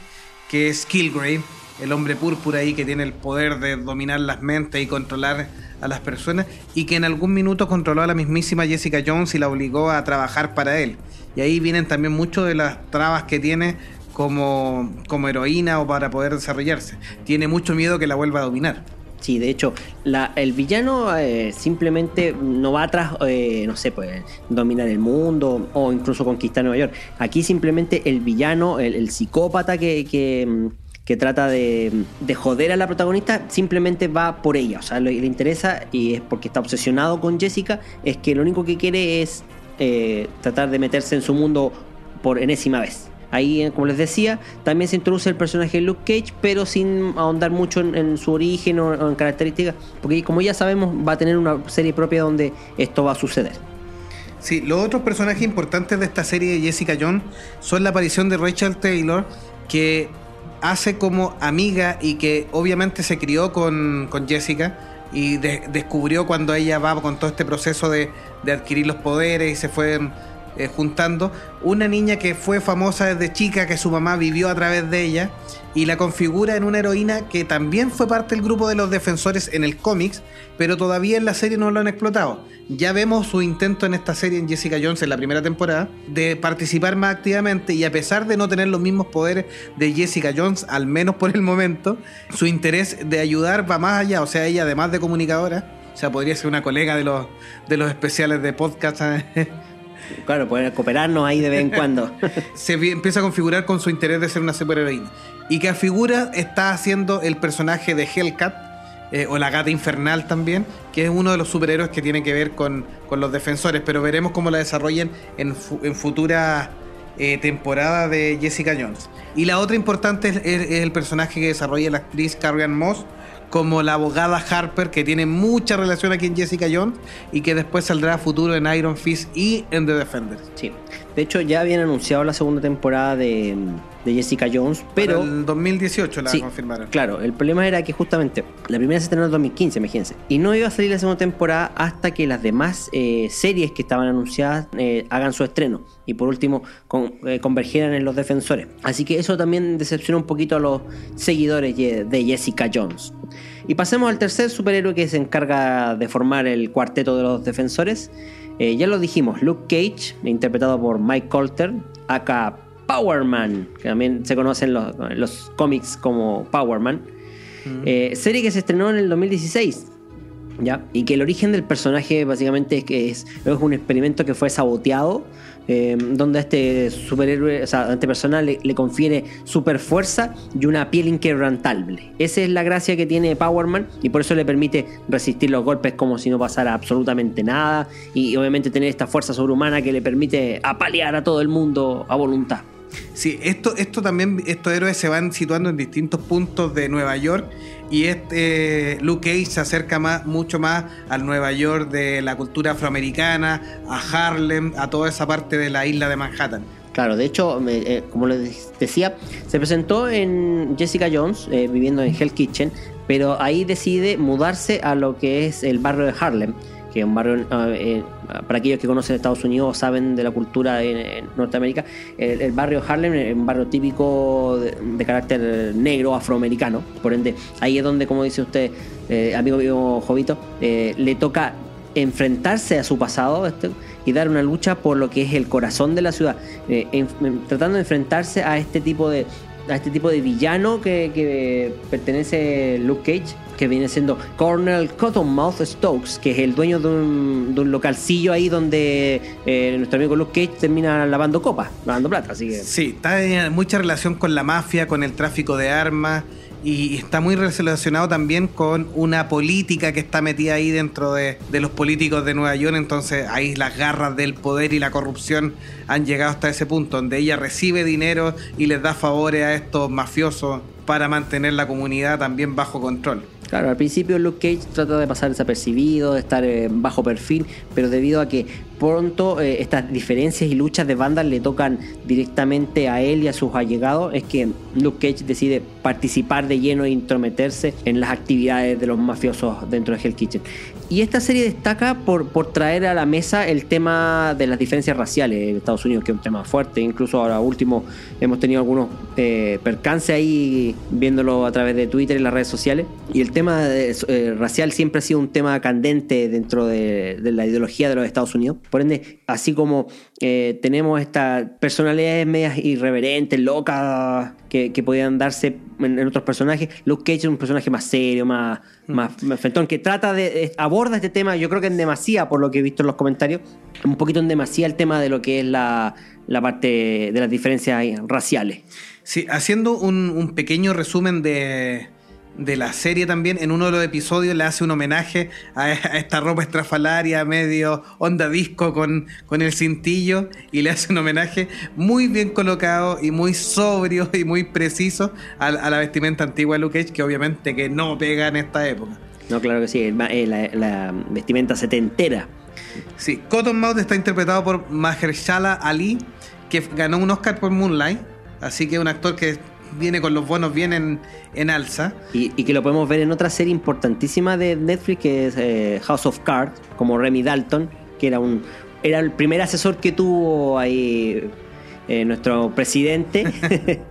que es Killgrave, el hombre púrpura ahí que tiene el poder de dominar las mentes y controlar a las personas y que en algún minuto controló a la mismísima Jessica Jones y la obligó a trabajar para él. Y ahí vienen también muchas de las trabas que tiene como, como heroína o para poder desarrollarse. Tiene mucho miedo que la vuelva a dominar. Sí, de hecho, el villano eh, simplemente no va atrás, eh, no sé, pues dominar el mundo o incluso conquistar Nueva York. Aquí simplemente el villano, el, psicópata que, que, que trata de, joder a la protagonista, simplemente va por ella. O sea, le, le, interesa y es porque está obsesionado con Jessica, es que lo único que quiere es eh, tratar de meterse en su mundo por enésima vez. Ahí, eh, como les decía, también se introduce el personaje de Luke Cage, pero sin ahondar mucho en, su origen o, en características, porque como ya sabemos, va a tener una serie propia donde esto va a suceder. Sí, los otros personajes importantes de esta serie de Jessica Jones son la aparición de Rachel Taylor, que hace como amiga y que obviamente se crió con, Jessica y descubrió cuando ella va con todo este proceso de, adquirir los poderes y se fue eh, juntando, una niña que fue famosa desde chica, que su mamá vivió a través de ella y la configura en una heroína que también fue parte del grupo de los defensores en el cómics, pero todavía en la serie no lo han explotado. Ya vemos su intento en esta serie en Jessica Jones en la primera temporada de participar más activamente y a pesar de no tener los mismos poderes de Jessica Jones, al menos por el momento, su interés de ayudar va más allá, o sea, ella además de comunicadora, o sea, podría ser una colega de los, de los especiales de podcast. Claro, poder cooperarnos ahí de vez en cuando. se empieza a configurar con su interés de ser una superheroína. Y que a figura está haciendo el personaje de Hellcat, eh, o la gata infernal también, que es uno de los superhéroes que tiene que ver con, los defensores, pero veremos cómo la desarrollen en, futuras eh, temporadas de Jessica Jones. Y la otra importante es, el personaje que desarrolla la actriz Carrie Moss, como la abogada Harper, que tiene mucha relación aquí en Jessica Jones y que después saldrá a futuro en Iron Fist y en The Defenders. Sí. De hecho, ya habían anunciado la segunda temporada de, Jessica Jones, pero. En el 2018 la confirmaron. Claro, el problema era que justamente la primera se estrenó en el 2015, imagínense. Y no iba a salir la segunda temporada hasta que las demás eh, series que estaban anunciadas eh, hagan su estreno. Y por último, eh, convergieran en los defensores. Así que eso también decepcionó un poquito a los seguidores de Jessica Jones. Y pasemos al tercer superhéroe que se encarga de formar el cuarteto de los defensores. Eh, ya lo dijimos, Luke Cage, interpretado por Mike Colter, acá Powerman, que también se conocen los, los cómics como Powerman. Mm. Eh, serie que se estrenó en el 2016. ¿ya? Y que el origen del personaje básicamente es que es, es un experimento que fue saboteado, eh, donde a este superhéroe, o sea, a este le, le confiere super fuerza y una piel inquebrantable. Esa es la gracia que tiene Power Man y por eso le permite resistir los golpes como si no pasara absolutamente nada y obviamente tener esta fuerza sobrehumana que le permite apalear a todo el mundo a voluntad. Sí, esto, esto también, estos héroes se van situando en distintos puntos de Nueva York y este Luke Cage se acerca más, mucho más al Nueva York de la cultura afroamericana, a Harlem, a toda esa parte de la isla de Manhattan. Claro, de hecho, eh, como les decía, se presentó en Jessica Jones, eh, viviendo en Hell Kitchen, pero ahí decide mudarse a lo que es el barrio de Harlem, que un barrio, eh, eh, para aquellos que conocen Estados Unidos saben de la cultura en, Norteamérica, el, barrio Harlem es un barrio típico de, carácter negro, afroamericano, por ende, ahí es donde, como dice usted, eh, amigo mío Jovito, eh, le toca enfrentarse a su pasado este, y dar una lucha por lo que es el corazón de la ciudad, tratando de enfrentarse a este tipo de a este tipo de villano que, que pertenece Luke Cage, que viene siendo Colonel Cottonmouth Stokes, que es el dueño de un, de un localcillo ahí donde eh, nuestro amigo Luke Cage termina lavando copas, lavando plata, así que Sí, está en mucha relación con la mafia, con el tráfico de armas y está muy relacionado también con una política que está metida ahí dentro de, de los políticos de Nueva York. Entonces ahí las garras del poder y la corrupción han llegado hasta ese punto, donde ella recibe dinero y les da favores a estos mafiosos para mantener la comunidad también bajo control. Claro, al principio Luke Cage trata de pasar desapercibido, de estar eh, bajo perfil, pero debido a que pronto eh, estas diferencias y luchas de bandas le tocan directamente a él y a sus allegados, es que Luke Cage decide participar de lleno e intrometerse en las actividades de los mafiosos dentro de Hell Kitchen. Y esta serie destaca por, por traer a la mesa el tema de las diferencias raciales en Estados Unidos, que es un tema fuerte. Incluso ahora último hemos tenido algunos eh, percances ahí viéndolo a través de Twitter y las redes sociales. Y el tema de- eh, racial siempre ha sido un tema candente dentro de, de la ideología de los Estados Unidos. Por ende, así como eh, tenemos estas personalidades medias irreverentes, locas, que, que podían darse en, en otros personajes, Luke Cage es un personaje más serio, más, más, más frentón, que trata de, eh, aborda este tema, yo creo que en demasía, por lo que he visto en los comentarios, un poquito en demasía el tema de lo que es la, la parte de las diferencias raciales. Sí, haciendo un, un pequeño resumen de, de la serie también, en uno de los episodios le hace un homenaje a, esta ropa estrafalaria, medio onda disco con, con el cintillo, y le hace un homenaje muy bien colocado y muy sobrio y muy preciso a, a la vestimenta antigua de Luke Cage, que obviamente que no pega en esta época. No, claro que sí, eh, la, la vestimenta setentera. Sí, Cottonmouth está interpretado por Mahershala Ali, que ganó un Oscar por Moonlight, así que es un actor que viene con los bonos bien en, en alza. Y, y que lo podemos ver en otra serie importantísima de Netflix que es eh, House of Cards, como Remy Dalton, que era un era el primer asesor que tuvo ahí eh, nuestro presidente,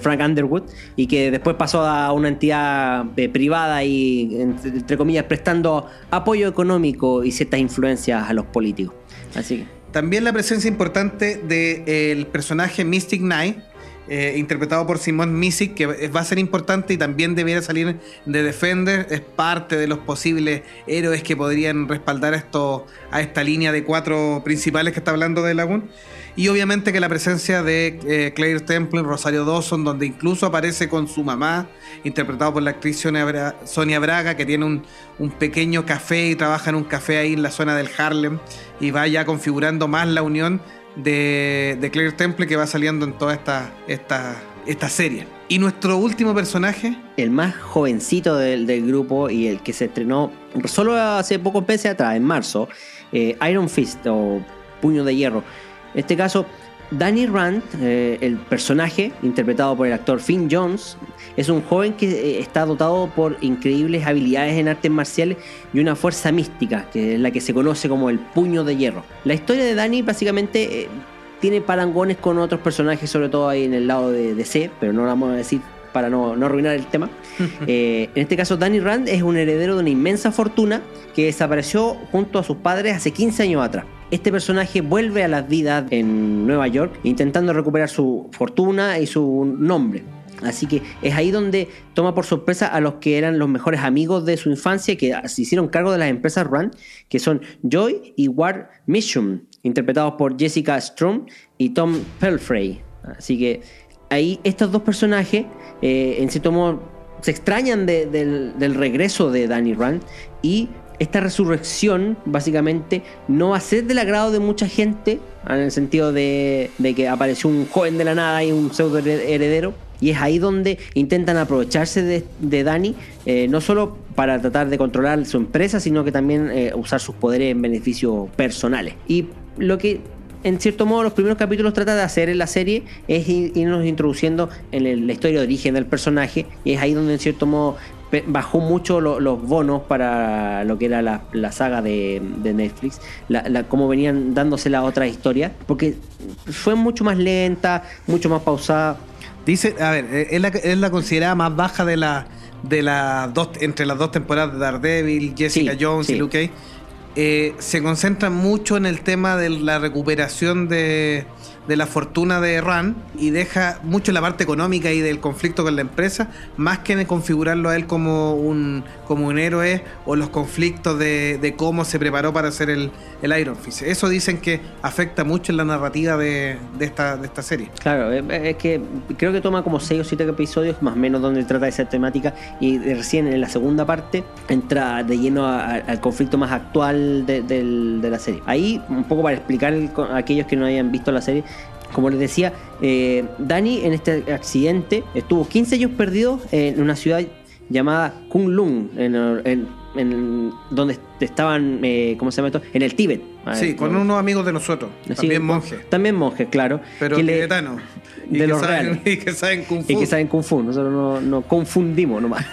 Frank Underwood, y que después pasó a una entidad eh, privada y, entre, comillas, prestando apoyo económico y ciertas influencias a los políticos. Así. También la presencia importante del personaje Mystic Knight, eh, interpretado por Simon Missick, que va a ser importante y también debiera salir de Defender, es parte de los posibles héroes que podrían respaldar esto, a esta línea de cuatro principales que está hablando de Lagoon. Y obviamente que la presencia de eh, Claire Temple, Rosario Dawson, donde incluso aparece con su mamá, interpretado por la actriz Sonia, Bra- Sonia Braga, que tiene un, un pequeño café y trabaja en un café ahí en la zona del Harlem y va ya configurando más la unión de, de Claire Temple que va saliendo en toda esta, esta, esta serie. Y nuestro último personaje, el más jovencito del, del grupo y el que se estrenó solo hace pocos meses atrás, en marzo, eh, Iron Fist o Puño de Hierro. En este caso, Danny Rand, eh, el personaje interpretado por el actor Finn Jones, es un joven que eh, está dotado por increíbles habilidades en artes marciales y una fuerza mística, que es la que se conoce como el Puño de Hierro. La historia de Danny básicamente... eh, tiene parangones con otros personajes, sobre todo ahí en el lado de DC, pero no lo vamos a decir para no, no arruinar el tema. Eh, en este caso, Danny Rand es un heredero de una inmensa fortuna que desapareció junto a sus padres hace 15 años atrás. Este personaje vuelve a la vida en Nueva York intentando recuperar su fortuna y su nombre. Así que es ahí donde toma por sorpresa a los que eran los mejores amigos de su infancia, que se hicieron cargo de las empresas Run, que son Joy y Ward Mission, interpretados por Jessica Strom y Tom Pelfrey. Así que ahí estos dos personajes, eh, en cierto modo, se extrañan del, del, regreso de Danny Rand y esta resurrección básicamente no va a ser del agrado de mucha gente, en el sentido de, que apareció un joven de la nada y un pseudo heredero. Y es ahí donde intentan aprovecharse de, de Dani, eh, no solo para tratar de controlar su empresa, sino que también eh, usar sus poderes en beneficios personales. Y lo que en cierto modo los primeros capítulos trata de hacer en la serie es irnos introduciendo en la historia de origen del personaje y es ahí donde en cierto modo bajó mucho los bonos para lo que era la, saga de, Netflix, la, como venían dándose la otra historia, porque fue mucho más lenta, mucho más pausada. Dice, a ver, eh, es la, considerada más baja de la de las dos entre las dos temporadas de Daredevil, Jessica Jones y Luke Cage. Eh, se concentra mucho en el tema de la recuperación de de la fortuna de Ran y deja mucho la parte económica y del conflicto con la empresa, más que en configurarlo a él como un, como un héroe o los conflictos de, cómo se preparó para hacer el, el, Iron Fist. Eso dicen que afecta mucho en la narrativa de, esta, de esta serie. Claro, es que creo que toma como 6 o 7 episodios, más o menos, donde trata esa temática y recién en la segunda parte entra de lleno al conflicto más actual de, de, la serie. Ahí, un poco para explicar a aquellos que no hayan visto la serie, como les decía, eh, Dani en este accidente estuvo 15 años perdido en una ciudad llamada Kunlun, en, donde estaban, eh, ¿cómo se llama esto? En el Tíbet. Sí, con unos amigos de nosotros, también monjes. También monjes, claro. Pero tibetanos. de los reales. Y que saben Kung Fu. Y que saben Kung Fu, nosotros no, no confundimos nomás.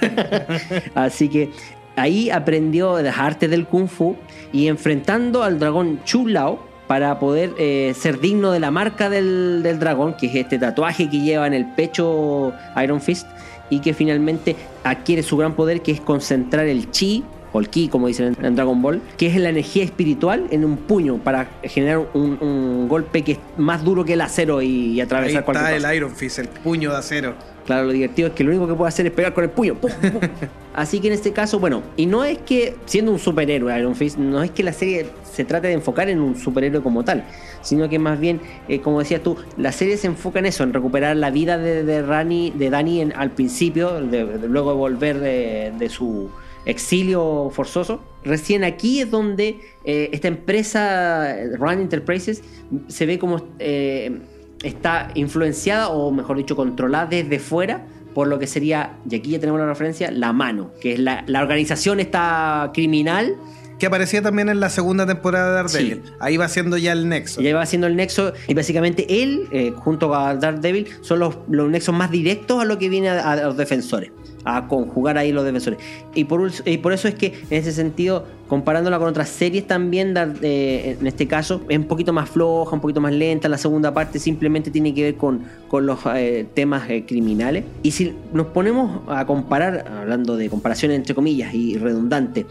Así que ahí aprendió las artes del Kung Fu y enfrentando al dragón Chu Lao, para poder eh, ser digno de la marca del, dragón, que es este tatuaje que lleva en el pecho Iron Fist, y que finalmente adquiere su gran poder, que es concentrar el chi, o el ki, como dicen en Dragon Ball, que es la energía espiritual en un puño para generar un, golpe que es más duro que el acero y, atravesar Ahí está el Iron Fist, el puño de acero. Claro, lo divertido es que lo único que puede hacer es pegar con el puño. Así que en este caso, bueno, y no es que siendo un superhéroe Iron Fist, no es que la serie se trate de enfocar en un superhéroe como tal, sino que más bien, eh, como decías tú, la serie se enfoca en eso, en recuperar la vida de, de, Rani, de Dani al principio, luego de volver de, su exilio forzoso. Recién aquí es donde eh, esta empresa, Run Enterprises, se ve como... Eh, está influenciada o mejor dicho controlada desde fuera por lo que sería, y aquí ya tenemos la referencia, la mano, que es la, organización esta criminal. Que aparecía también en la segunda temporada de Daredevil. Ahí va siendo ya el nexo. Ya va siendo el nexo. Y básicamente él, eh, junto a Daredevil, son los, los nexos más directos a lo que viene a los defensores a conjugar ahí los defensores. Y por, y por eso es que en ese sentido, comparándola con otras series también, eh, en este caso, es un poquito más floja, un poquito más lenta. La segunda parte simplemente tiene que ver con, con los eh, temas eh, criminales. Y si nos ponemos a comparar, hablando de comparaciones entre comillas y redundante,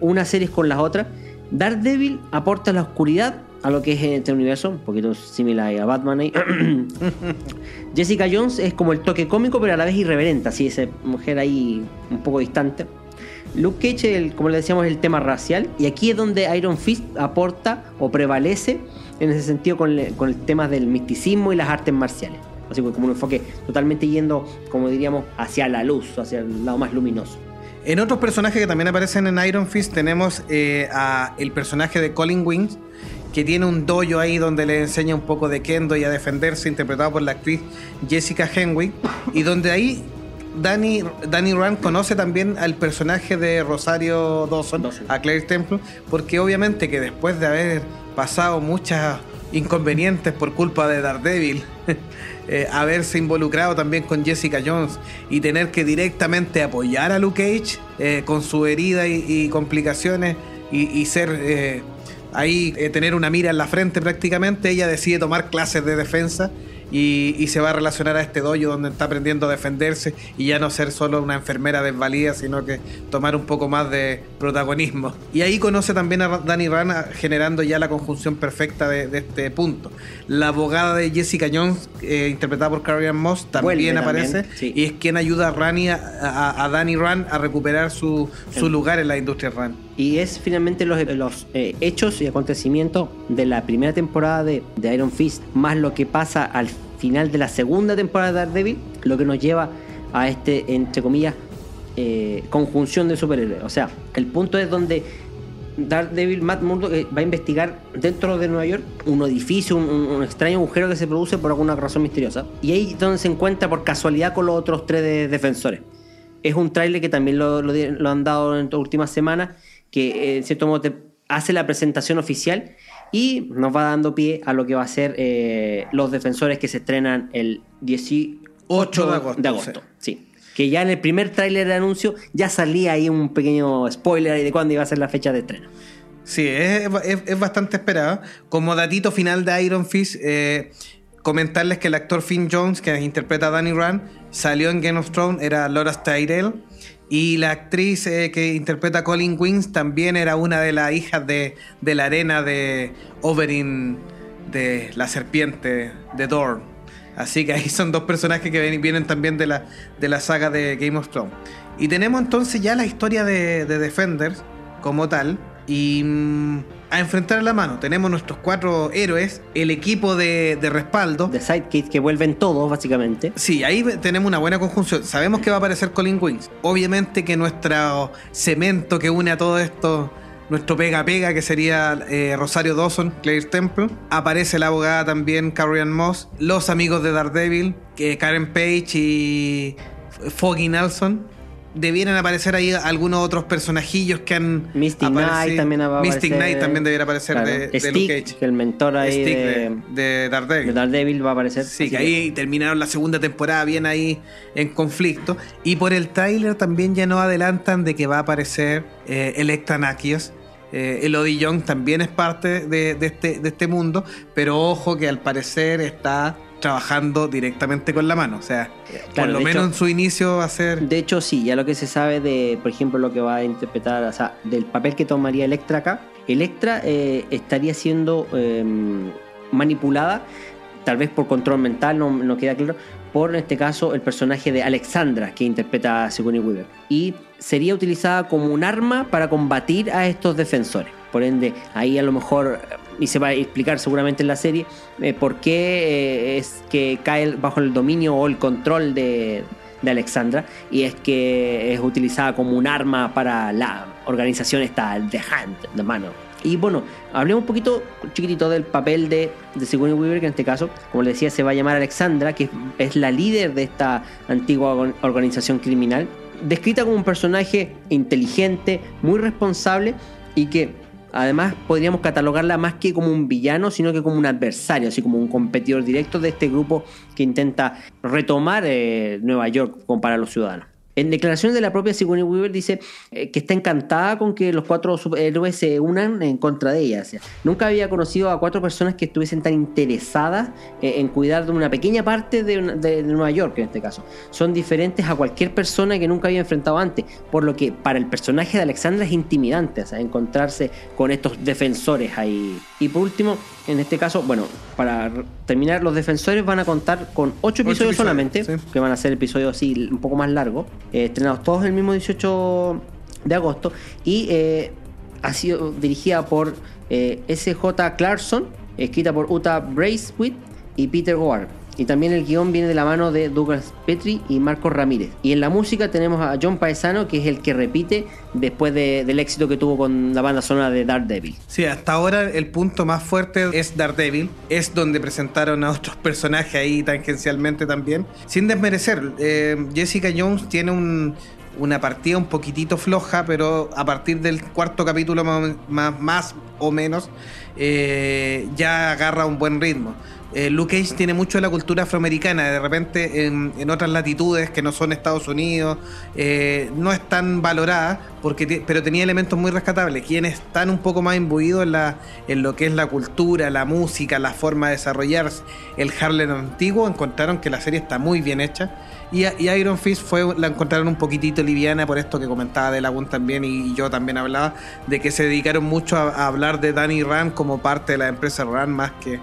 unas series con las otras, Daredevil aporta la oscuridad a lo que es este universo, un poquito similar a Batman ahí. Jessica Jones es como el toque cómico, pero a la vez irreverente, así, esa mujer ahí un poco distante. Luke Cage, como le decíamos, es el tema racial, y aquí es donde Iron Fist aporta o prevalece en ese sentido con, con el tema del misticismo y las artes marciales. Así como un enfoque totalmente yendo, como diríamos, hacia la luz, hacia el lado más luminoso. En otros personajes que también aparecen en Iron Fist tenemos eh, a el personaje de Colin Wings, que tiene un dojo ahí donde le enseña un poco de kendo y a defenderse, interpretado por la actriz Jessica Henwick, y donde ahí Danny, Danny Rand conoce también al personaje de Rosario Dawson, a Claire Temple, porque obviamente que después de haber pasado muchas inconvenientes por culpa de Daredevil, eh, haberse involucrado también con Jessica Jones y tener que directamente apoyar a Luke Cage eh, con su herida y, complicaciones y, ser eh, ahí, tener una mira en la frente prácticamente, ella decide tomar clases de defensa y, y se va a relacionar a este dojo donde está aprendiendo a defenderse y ya no ser solo una enfermera desvalida, sino que tomar un poco más de protagonismo. Y ahí conoce también a Danny Rand a- generando ya la conjunción perfecta de, de este punto. La abogada de Jessica Jones, eh, interpretada por Carrie Ann Moss, también Vuelve aparece también, sí. y es quien ayuda a, Rani a, Danny Rand a recuperar su, su lugar en la industria Rand. Y es finalmente los, los, eh, hechos y acontecimientos de la primera temporada de, de Iron Fist, más lo que pasa al final de la segunda temporada de Daredevil, lo que nos lleva a este, entre comillas, eh, conjunción de superhéroes. O sea, el punto es donde Daredevil, Matt Murdock, eh, va a investigar dentro de Nueva York un edificio, un, extraño agujero que se produce por alguna razón misteriosa. Y ahí es donde se encuentra por casualidad con los otros tres de- defensores. Es un tráiler que también lo, lo lo han dado en estas últimas semanas, que eh, en cierto modo te hace la presentación oficial y nos va dando pie a lo que va a ser eh, los defensores que se estrenan el 18 de agosto, Sí. Que ya en el primer tráiler de anuncio ya salía ahí un pequeño spoiler de cuándo iba a ser la fecha de estreno. Sí, es, es- es bastante esperada. Como datito final de Iron Fist, eh, comentarles que el actor Finn Jones, que interpreta a Danny Rand, salió en Game of Thrones, era Laura Tyrell. Y la actriz eh, que interpreta a Colin Wings también era una de las hijas de, de la arena de Oberyn, de la serpiente de Dorn. Así que ahí son dos personajes que vienen también de la, de la saga de Game of Thrones. Y tenemos entonces ya la historia de, de Defenders como tal. Y mm, a enfrentar a la mano tenemos nuestros cuatro héroes, el equipo de, de respaldo. De Sidekicks que vuelven todos, básicamente. Sí, ahí tenemos una buena conjunción. Sabemos que va a aparecer Colin Wings. Obviamente que nuestro cemento que une a todo esto, nuestro pega-pega, que sería eh, Rosario Dawson, Claire Temple. Aparece la abogada también, Carrie Ann Moss. Los amigos de Daredevil, que Karen Page y Foggy Nelson. Debieran aparecer ahí algunos otros personajillos que han Mystic Knight también va a Mystic. Knight también debiera aparecer Claro. de, de Stick, Luke Cage. que el mentor ahí Stick de, de, de Daredevil. de Daredevil va a aparecer. Sí, que ahí terminaron la segunda temporada bien ahí en conflicto. Y por el tráiler también ya nos adelantan de que va a aparecer eh, Electra Nakios. Eh, Elodie Young también es parte de, de este, de este mundo, pero ojo que al parecer está trabajando directamente con la mano. O sea, por Claro, lo menos hecho- en su inicio va a ser... De hecho, sí, ya lo que se sabe de, por ejemplo, lo que va a interpretar, o sea, del papel que tomaría Electra acá, Electra eh, estaría siendo eh, manipulada, tal vez por control mental, no, no queda claro, por en este caso el personaje de Alexandra, que interpreta a Sigourney Weaver. Y sería utilizada como un arma para combatir a estos defensores. Por ende, ahí a lo mejor, y se va a explicar seguramente en la serie, eh, por qué eh, es que cae bajo el dominio o el control de, de Alexandra y es que es utilizada como un arma para la organización esta The Hand, de mano. Y bueno, hablemos un poquito chiquitito del papel de, de Sigourney Weaver, que en este caso, como le decía, se va a llamar Alexandra, que es, la líder de esta antigua organ- organización criminal, descrita como un personaje inteligente, muy responsable y que además podríamos catalogarla más que como un villano, sino que como un adversario, así como un competidor directo de este grupo que intenta retomar eh, Nueva York para los ciudadanos. En declaraciones de la propia Sigourney Weaver dice eh, que está encantada con que los cuatro superhéroes se unan en contra de ella. Nunca había conocido a cuatro personas que estuviesen tan interesadas eh, en cuidar de una pequeña parte de, Nueva York en este caso. Son diferentes a cualquier persona que nunca había enfrentado antes, por lo que para el personaje de Alexandra es intimidante, encontrarse con estos defensores ahí. Y por último, en este caso, bueno, para terminar, los defensores van a contar con ocho episodios, episodios, solamente, sí. que van a ser episodios así un poco más largos, eh, estrenados todos el mismo 18 de agosto y eh, ha sido dirigida por eh, S.J. Clarkson, escrita por Uta Braithwaite y Peter Howard. Y también el guion viene de la mano de Douglas Petri y Marcos Ramírez. Y en la música tenemos a John Paesano, que es el que repite después de- del éxito que tuvo con la banda sonora de Daredevil. Sí, hasta ahora el punto más fuerte es Daredevil. Es donde presentaron a otros personajes ahí tangencialmente también. Sin desmerecer, eh, Jessica Jones tiene un- una partida un poquitito floja, pero a partir del cuarto capítulo más o menos eh, ya agarra un buen ritmo. Eh, Luke Cage tiene mucho de la cultura afroamericana, de repente en, otras latitudes que no son Estados Unidos, eh, no es tan valorada, porque pero tenía elementos muy rescatables. Quienes están un poco más imbuidos en, la, en lo que es la cultura, la música, la forma de desarrollarse, el Harlem antiguo, encontraron que la serie está muy bien hecha. Y, Iron Fist fue, la encontraron un poquitito liviana por esto que comentaba de Lagun también y, yo también hablaba, de que se dedicaron mucho a, a hablar de Danny Rand como parte de la empresa Rand más que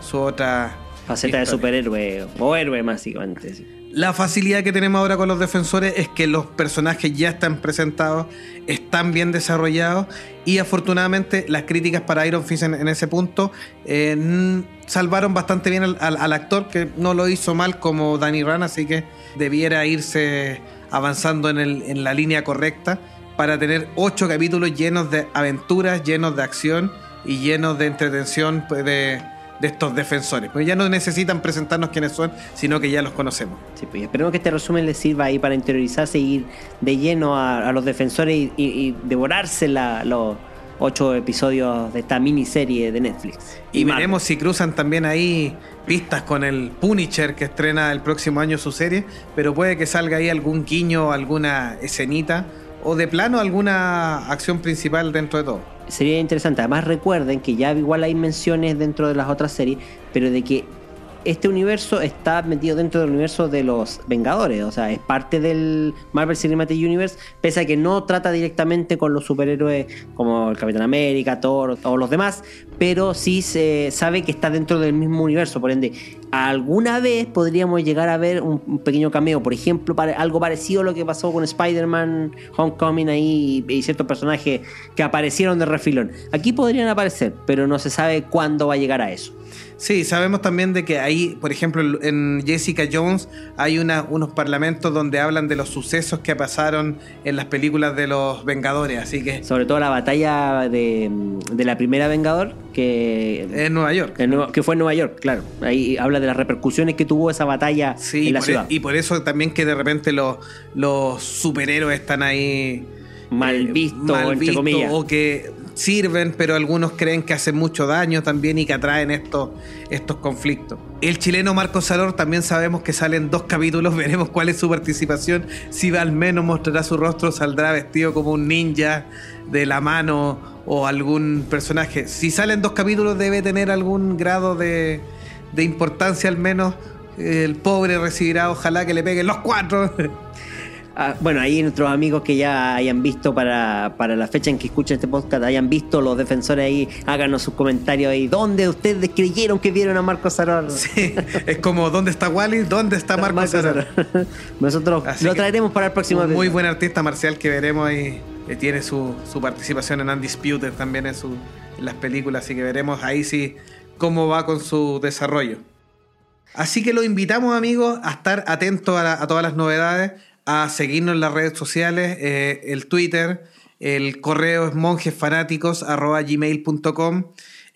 su otra Faceta de superhéroe o héroe, básicamente. sí. La facilidad que tenemos ahora con los defensores es que los personajes ya están presentados, están bien desarrollados y afortunadamente las críticas para Iron Fist en, en ese punto eh, salvaron bastante bien al, al- al actor que no lo hizo mal como Danny Rand, así que debiera irse avanzando en, el- en la línea correcta para tener ocho capítulos llenos de aventuras, llenos de acción y llenos de entretención pues, de, de estos defensores. Pues ya no necesitan presentarnos quiénes son, sino que ya los conocemos. Sí, pues, esperemos que este resumen les sirva ahí para interiorizarse y ir de lleno a, a los defensores y, y- y devorarse la- los ocho episodios de esta miniserie de Netflix. Y Marvel. veremos si cruzan también ahí pistas con el Punisher que estrena el próximo año su serie, pero puede que salga ahí algún guiño, alguna escenita o de plano alguna acción principal dentro de todo. Sería interesante. Además, recuerden que ya igual hay menciones dentro de las otras series, pero de que este universo está metido dentro del universo de los Vengadores. O sea, es parte del Marvel Cinematic Universe, pese a que no trata directamente con los superhéroes como el Capitán América, Thor o los demás, pero sí se sabe que está dentro del mismo universo. Por ende, alguna vez podríamos llegar a ver un, pequeño cameo, por ejemplo, para, algo parecido a lo que pasó con Spider-Man Homecoming ahí y ciertos personajes que aparecieron de refilón. Aquí podrían aparecer, pero no se sabe cuándo va a llegar a eso. Sí, sabemos también de que ahí, por ejemplo, en Jessica Jones hay una- unos parlamentos donde hablan de los sucesos que pasaron en las películas de los Vengadores, así que Sobre todo la batalla de, de la primera Vengador, que, en Nueva York. en que fue en Nueva York, claro. Ahí habla de las repercusiones que tuvo esa batalla Sí, en la por ciudad. e- y por eso también que de repente los, los superhéroes están ahí Mal eh, visto, mal entre visto, comillas. o que sirven, pero algunos creen que hacen mucho daño también y que atraen estos, estos conflictos. El chileno Marco Salor también sabemos que salen dos capítulos, veremos cuál es su participación, si al menos mostrará su rostro, saldrá vestido como un ninja de la mano o algún personaje. Si salen dos capítulos debe tener algún grado de, de importancia al menos. El pobre recibirá, ojalá que le peguen los cuatro. Ah, bueno, ahí nuestros amigos que ya hayan visto para, para la fecha en que escuchen este podcast, hayan visto los defensores ahí, háganos sus comentarios ahí. ¿Dónde ustedes creyeron que vieron a Marco Saror? Sí, es como, ¿dónde está Wally? ¿Dónde está Marco Salor? Nosotros Así lo traeremos para el próximo Un muy buen artista marcial que veremos ahí. eh, tiene su, su participación en Undisputed también en, su, en las películas, así que veremos ahí sí cómo va con su desarrollo. Así que los invitamos amigos a estar atentos a, la- a todas las novedades, a seguirnos en las redes sociales, eh, el Twitter, el correo es monjesfanáticos.gmail.com.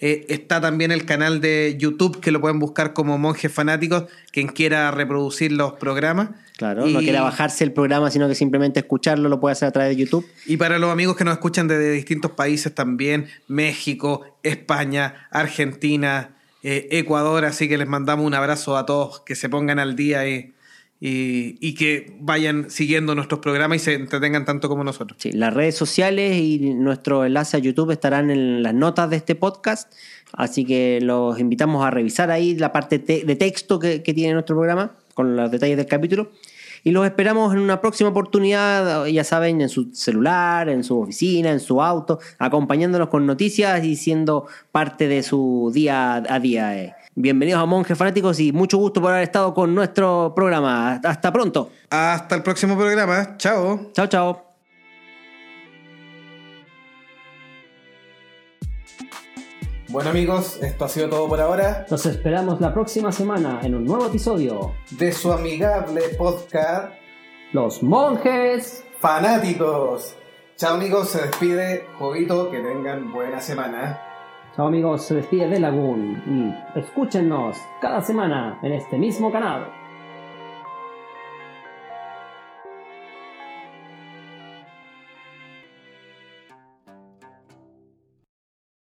Eh, está también el canal de YouTube que lo pueden buscar como Monjes Fanáticos, quien quiera reproducir los programas. Claro, no quiere bajarse el programa, sino que simplemente escucharlo, lo puede hacer a través de YouTube. Y para los amigos que nos escuchan desde distintos países también, México, España, Argentina, eh, Ecuador, así que les mandamos un abrazo a todos, que se pongan al día y, y- y que vayan siguiendo nuestros programas y se entretengan tanto como nosotros. Sí, las redes sociales y nuestro enlace a YouTube estarán en las notas de este podcast, así que los invitamos a revisar ahí la parte te- de texto que, que tiene nuestro programa, con los detalles del capítulo. Y los esperamos en una próxima oportunidad, ya saben, en su celular, en su oficina, en su auto, acompañándonos con noticias y siendo parte de su día a día. eh. Bienvenidos a Monjes Fanáticos y mucho gusto por haber estado con nuestro programa. Hasta pronto. Hasta el próximo programa. Chao. Chao, chao. Bueno amigos, esto ha sido todo por ahora Nos esperamos la próxima semana en un nuevo episodio. de su amigable podcast Los monjes. Fanáticos. Chao amigos, se despide Jovito, que tengan buena semana. Amigos, se despide de Lagoon y escúchenos cada semana en este mismo canal.